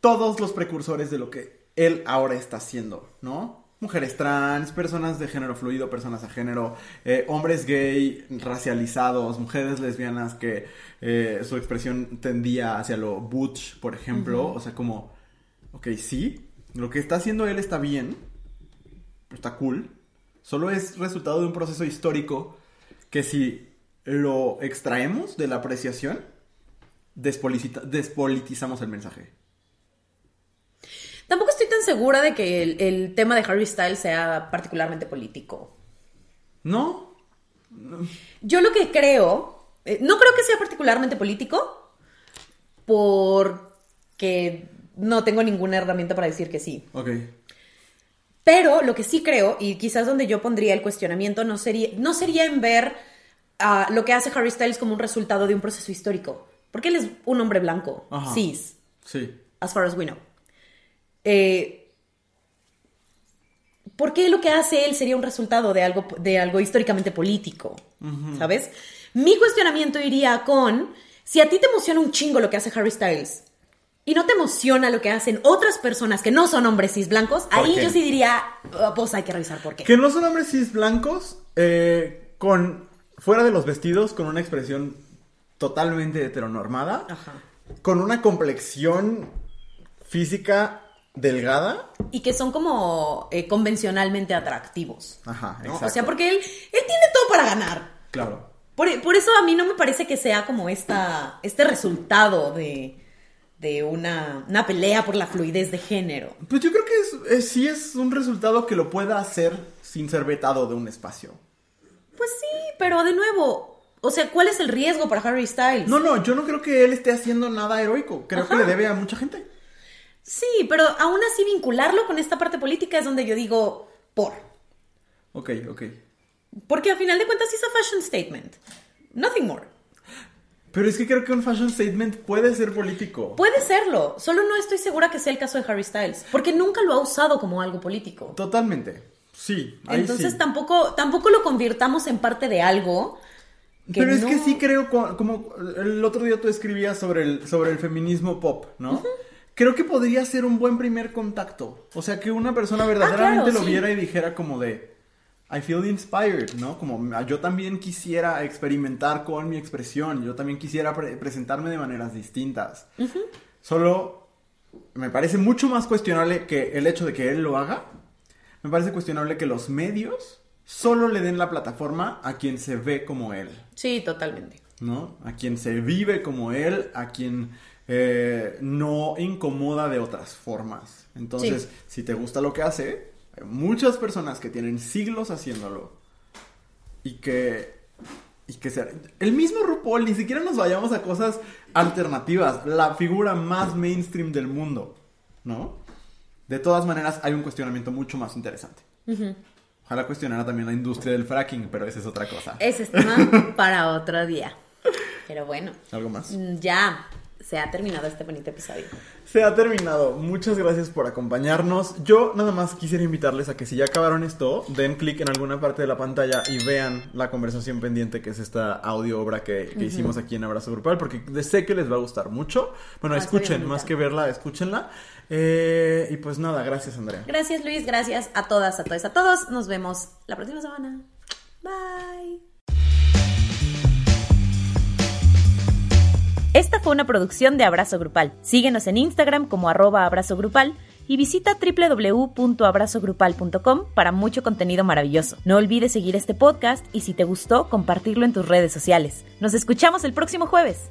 todos los precursores de lo que él ahora está haciendo, ¿no? Mujeres trans, personas de género fluido, personas a género, eh, hombres gay, racializados, mujeres lesbianas que eh, su expresión tendía hacia lo butch, por ejemplo. O sea, como, ok, sí, lo que está haciendo él está bien, está cool, solo es resultado de un proceso histórico que si lo extraemos de la apreciación, despolitizamos el mensaje. Tampoco estoy tan segura de que el, el tema de Harry Styles sea particularmente político. ¿No? Yo lo que creo, eh, no creo que sea particularmente político, porque no tengo ninguna herramienta para decir que sí. Ok. Pero lo que sí creo, y quizás donde yo pondría el cuestionamiento, no sería, no sería en ver ah, lo que hace Harry Styles como un resultado de un proceso histórico. Porque él es un hombre blanco, Ajá. cis, Sí. as far as we know. Eh, ¿Por qué lo que hace él sería un resultado de algo, de algo históricamente político? ¿Sabes? Mi cuestionamiento iría con, si a ti te emociona un chingo lo que hace Harry Styles y no te emociona lo que hacen otras personas que no son hombres cis blancos, ¿Por ahí qué? yo sí diría, "Ah, pues hay que revisar por qué. Que no son hombres cis blancos, eh, con, fuera de los vestidos, con una expresión totalmente heteronormada, Ajá. con una complexión física delgada. Y que son como eh, convencionalmente atractivos. Ajá, ¿no? exacto. O sea, porque él, él tiene todo para ganar. Claro. Por, por eso a mí no me parece que sea como esta, este resultado de, de una, una pelea por la fluidez de género. Pues yo creo que es, es- sí es un resultado que lo pueda hacer sin ser vetado de un espacio. Pues sí, pero de nuevo, o sea, ¿cuál es el riesgo para Harry Styles? No, no, yo no creo que él esté haciendo nada heroico. Creo Ajá. que le debe a mucha gente. Sí, pero aún así vincularlo con esta parte política es donde yo digo por. Ok, ok. Porque al final de cuentas es a fashion statement. Nothing more. Pero es que creo que un fashion statement puede ser político. Puede serlo, solo no estoy segura que sea el caso de Harry Styles, porque nunca lo ha usado como algo político. Totalmente. Sí. ahí Entonces sí. tampoco, tampoco lo convirtamos en parte de algo. que Pero es que sí creo, co- como el otro día tú escribías sobre el, sobre el feminismo pop, ¿no? Creo que podría ser un buen primer contacto. O sea, que una persona verdaderamente Ah, claro, lo sí. viera y dijera como de, I feel inspired, ¿no? Como "Ah, yo también quisiera experimentar con mi expresión, yo también quisiera pre- presentarme de maneras distintas. Solo me parece mucho más cuestionable que el hecho de que él lo haga. Me parece cuestionable que los medios solo le den la plataforma a quien se ve como él. Sí, totalmente. ¿no? A quien se vive como él, a quien eh, no incomoda de otras formas. Entonces, Sí. si te gusta lo que hace, hay muchas personas que tienen siglos haciéndolo y que y que se... el mismo RuPaul, ni siquiera nos vayamos a cosas alternativas, la figura más mainstream del mundo, ¿no? De todas maneras, hay un cuestionamiento mucho más interesante. Ojalá cuestionara también la industria del fracking, pero esa es otra cosa. Ese es tema para otro día. Pero bueno, ¿Algo más? mm, ya. Se ha terminado este bonito episodio. Se ha terminado. Muchas gracias por acompañarnos. Yo nada más quisiera invitarles a que si ya acabaron esto, den clic en alguna parte de la pantalla y vean la conversación pendiente que es esta audio obra que, que hicimos aquí en Abrazo Grupal, porque sé que les va a gustar mucho. Bueno, Ah, escuchen, más que verla, escúchenla. Eh, y pues nada, gracias Andrea. Gracias Luis, gracias a todas, a todos, a todos. Nos vemos la próxima semana. Bye. Esta fue una producción de Abrazo Grupal. Síguenos en Instagram como arroba abrazo grupal y visita www.abrazogrupal.com para mucho contenido maravilloso. No olvides seguir este podcast y si te gustó, compartirlo en tus redes sociales. Nos escuchamos el próximo jueves.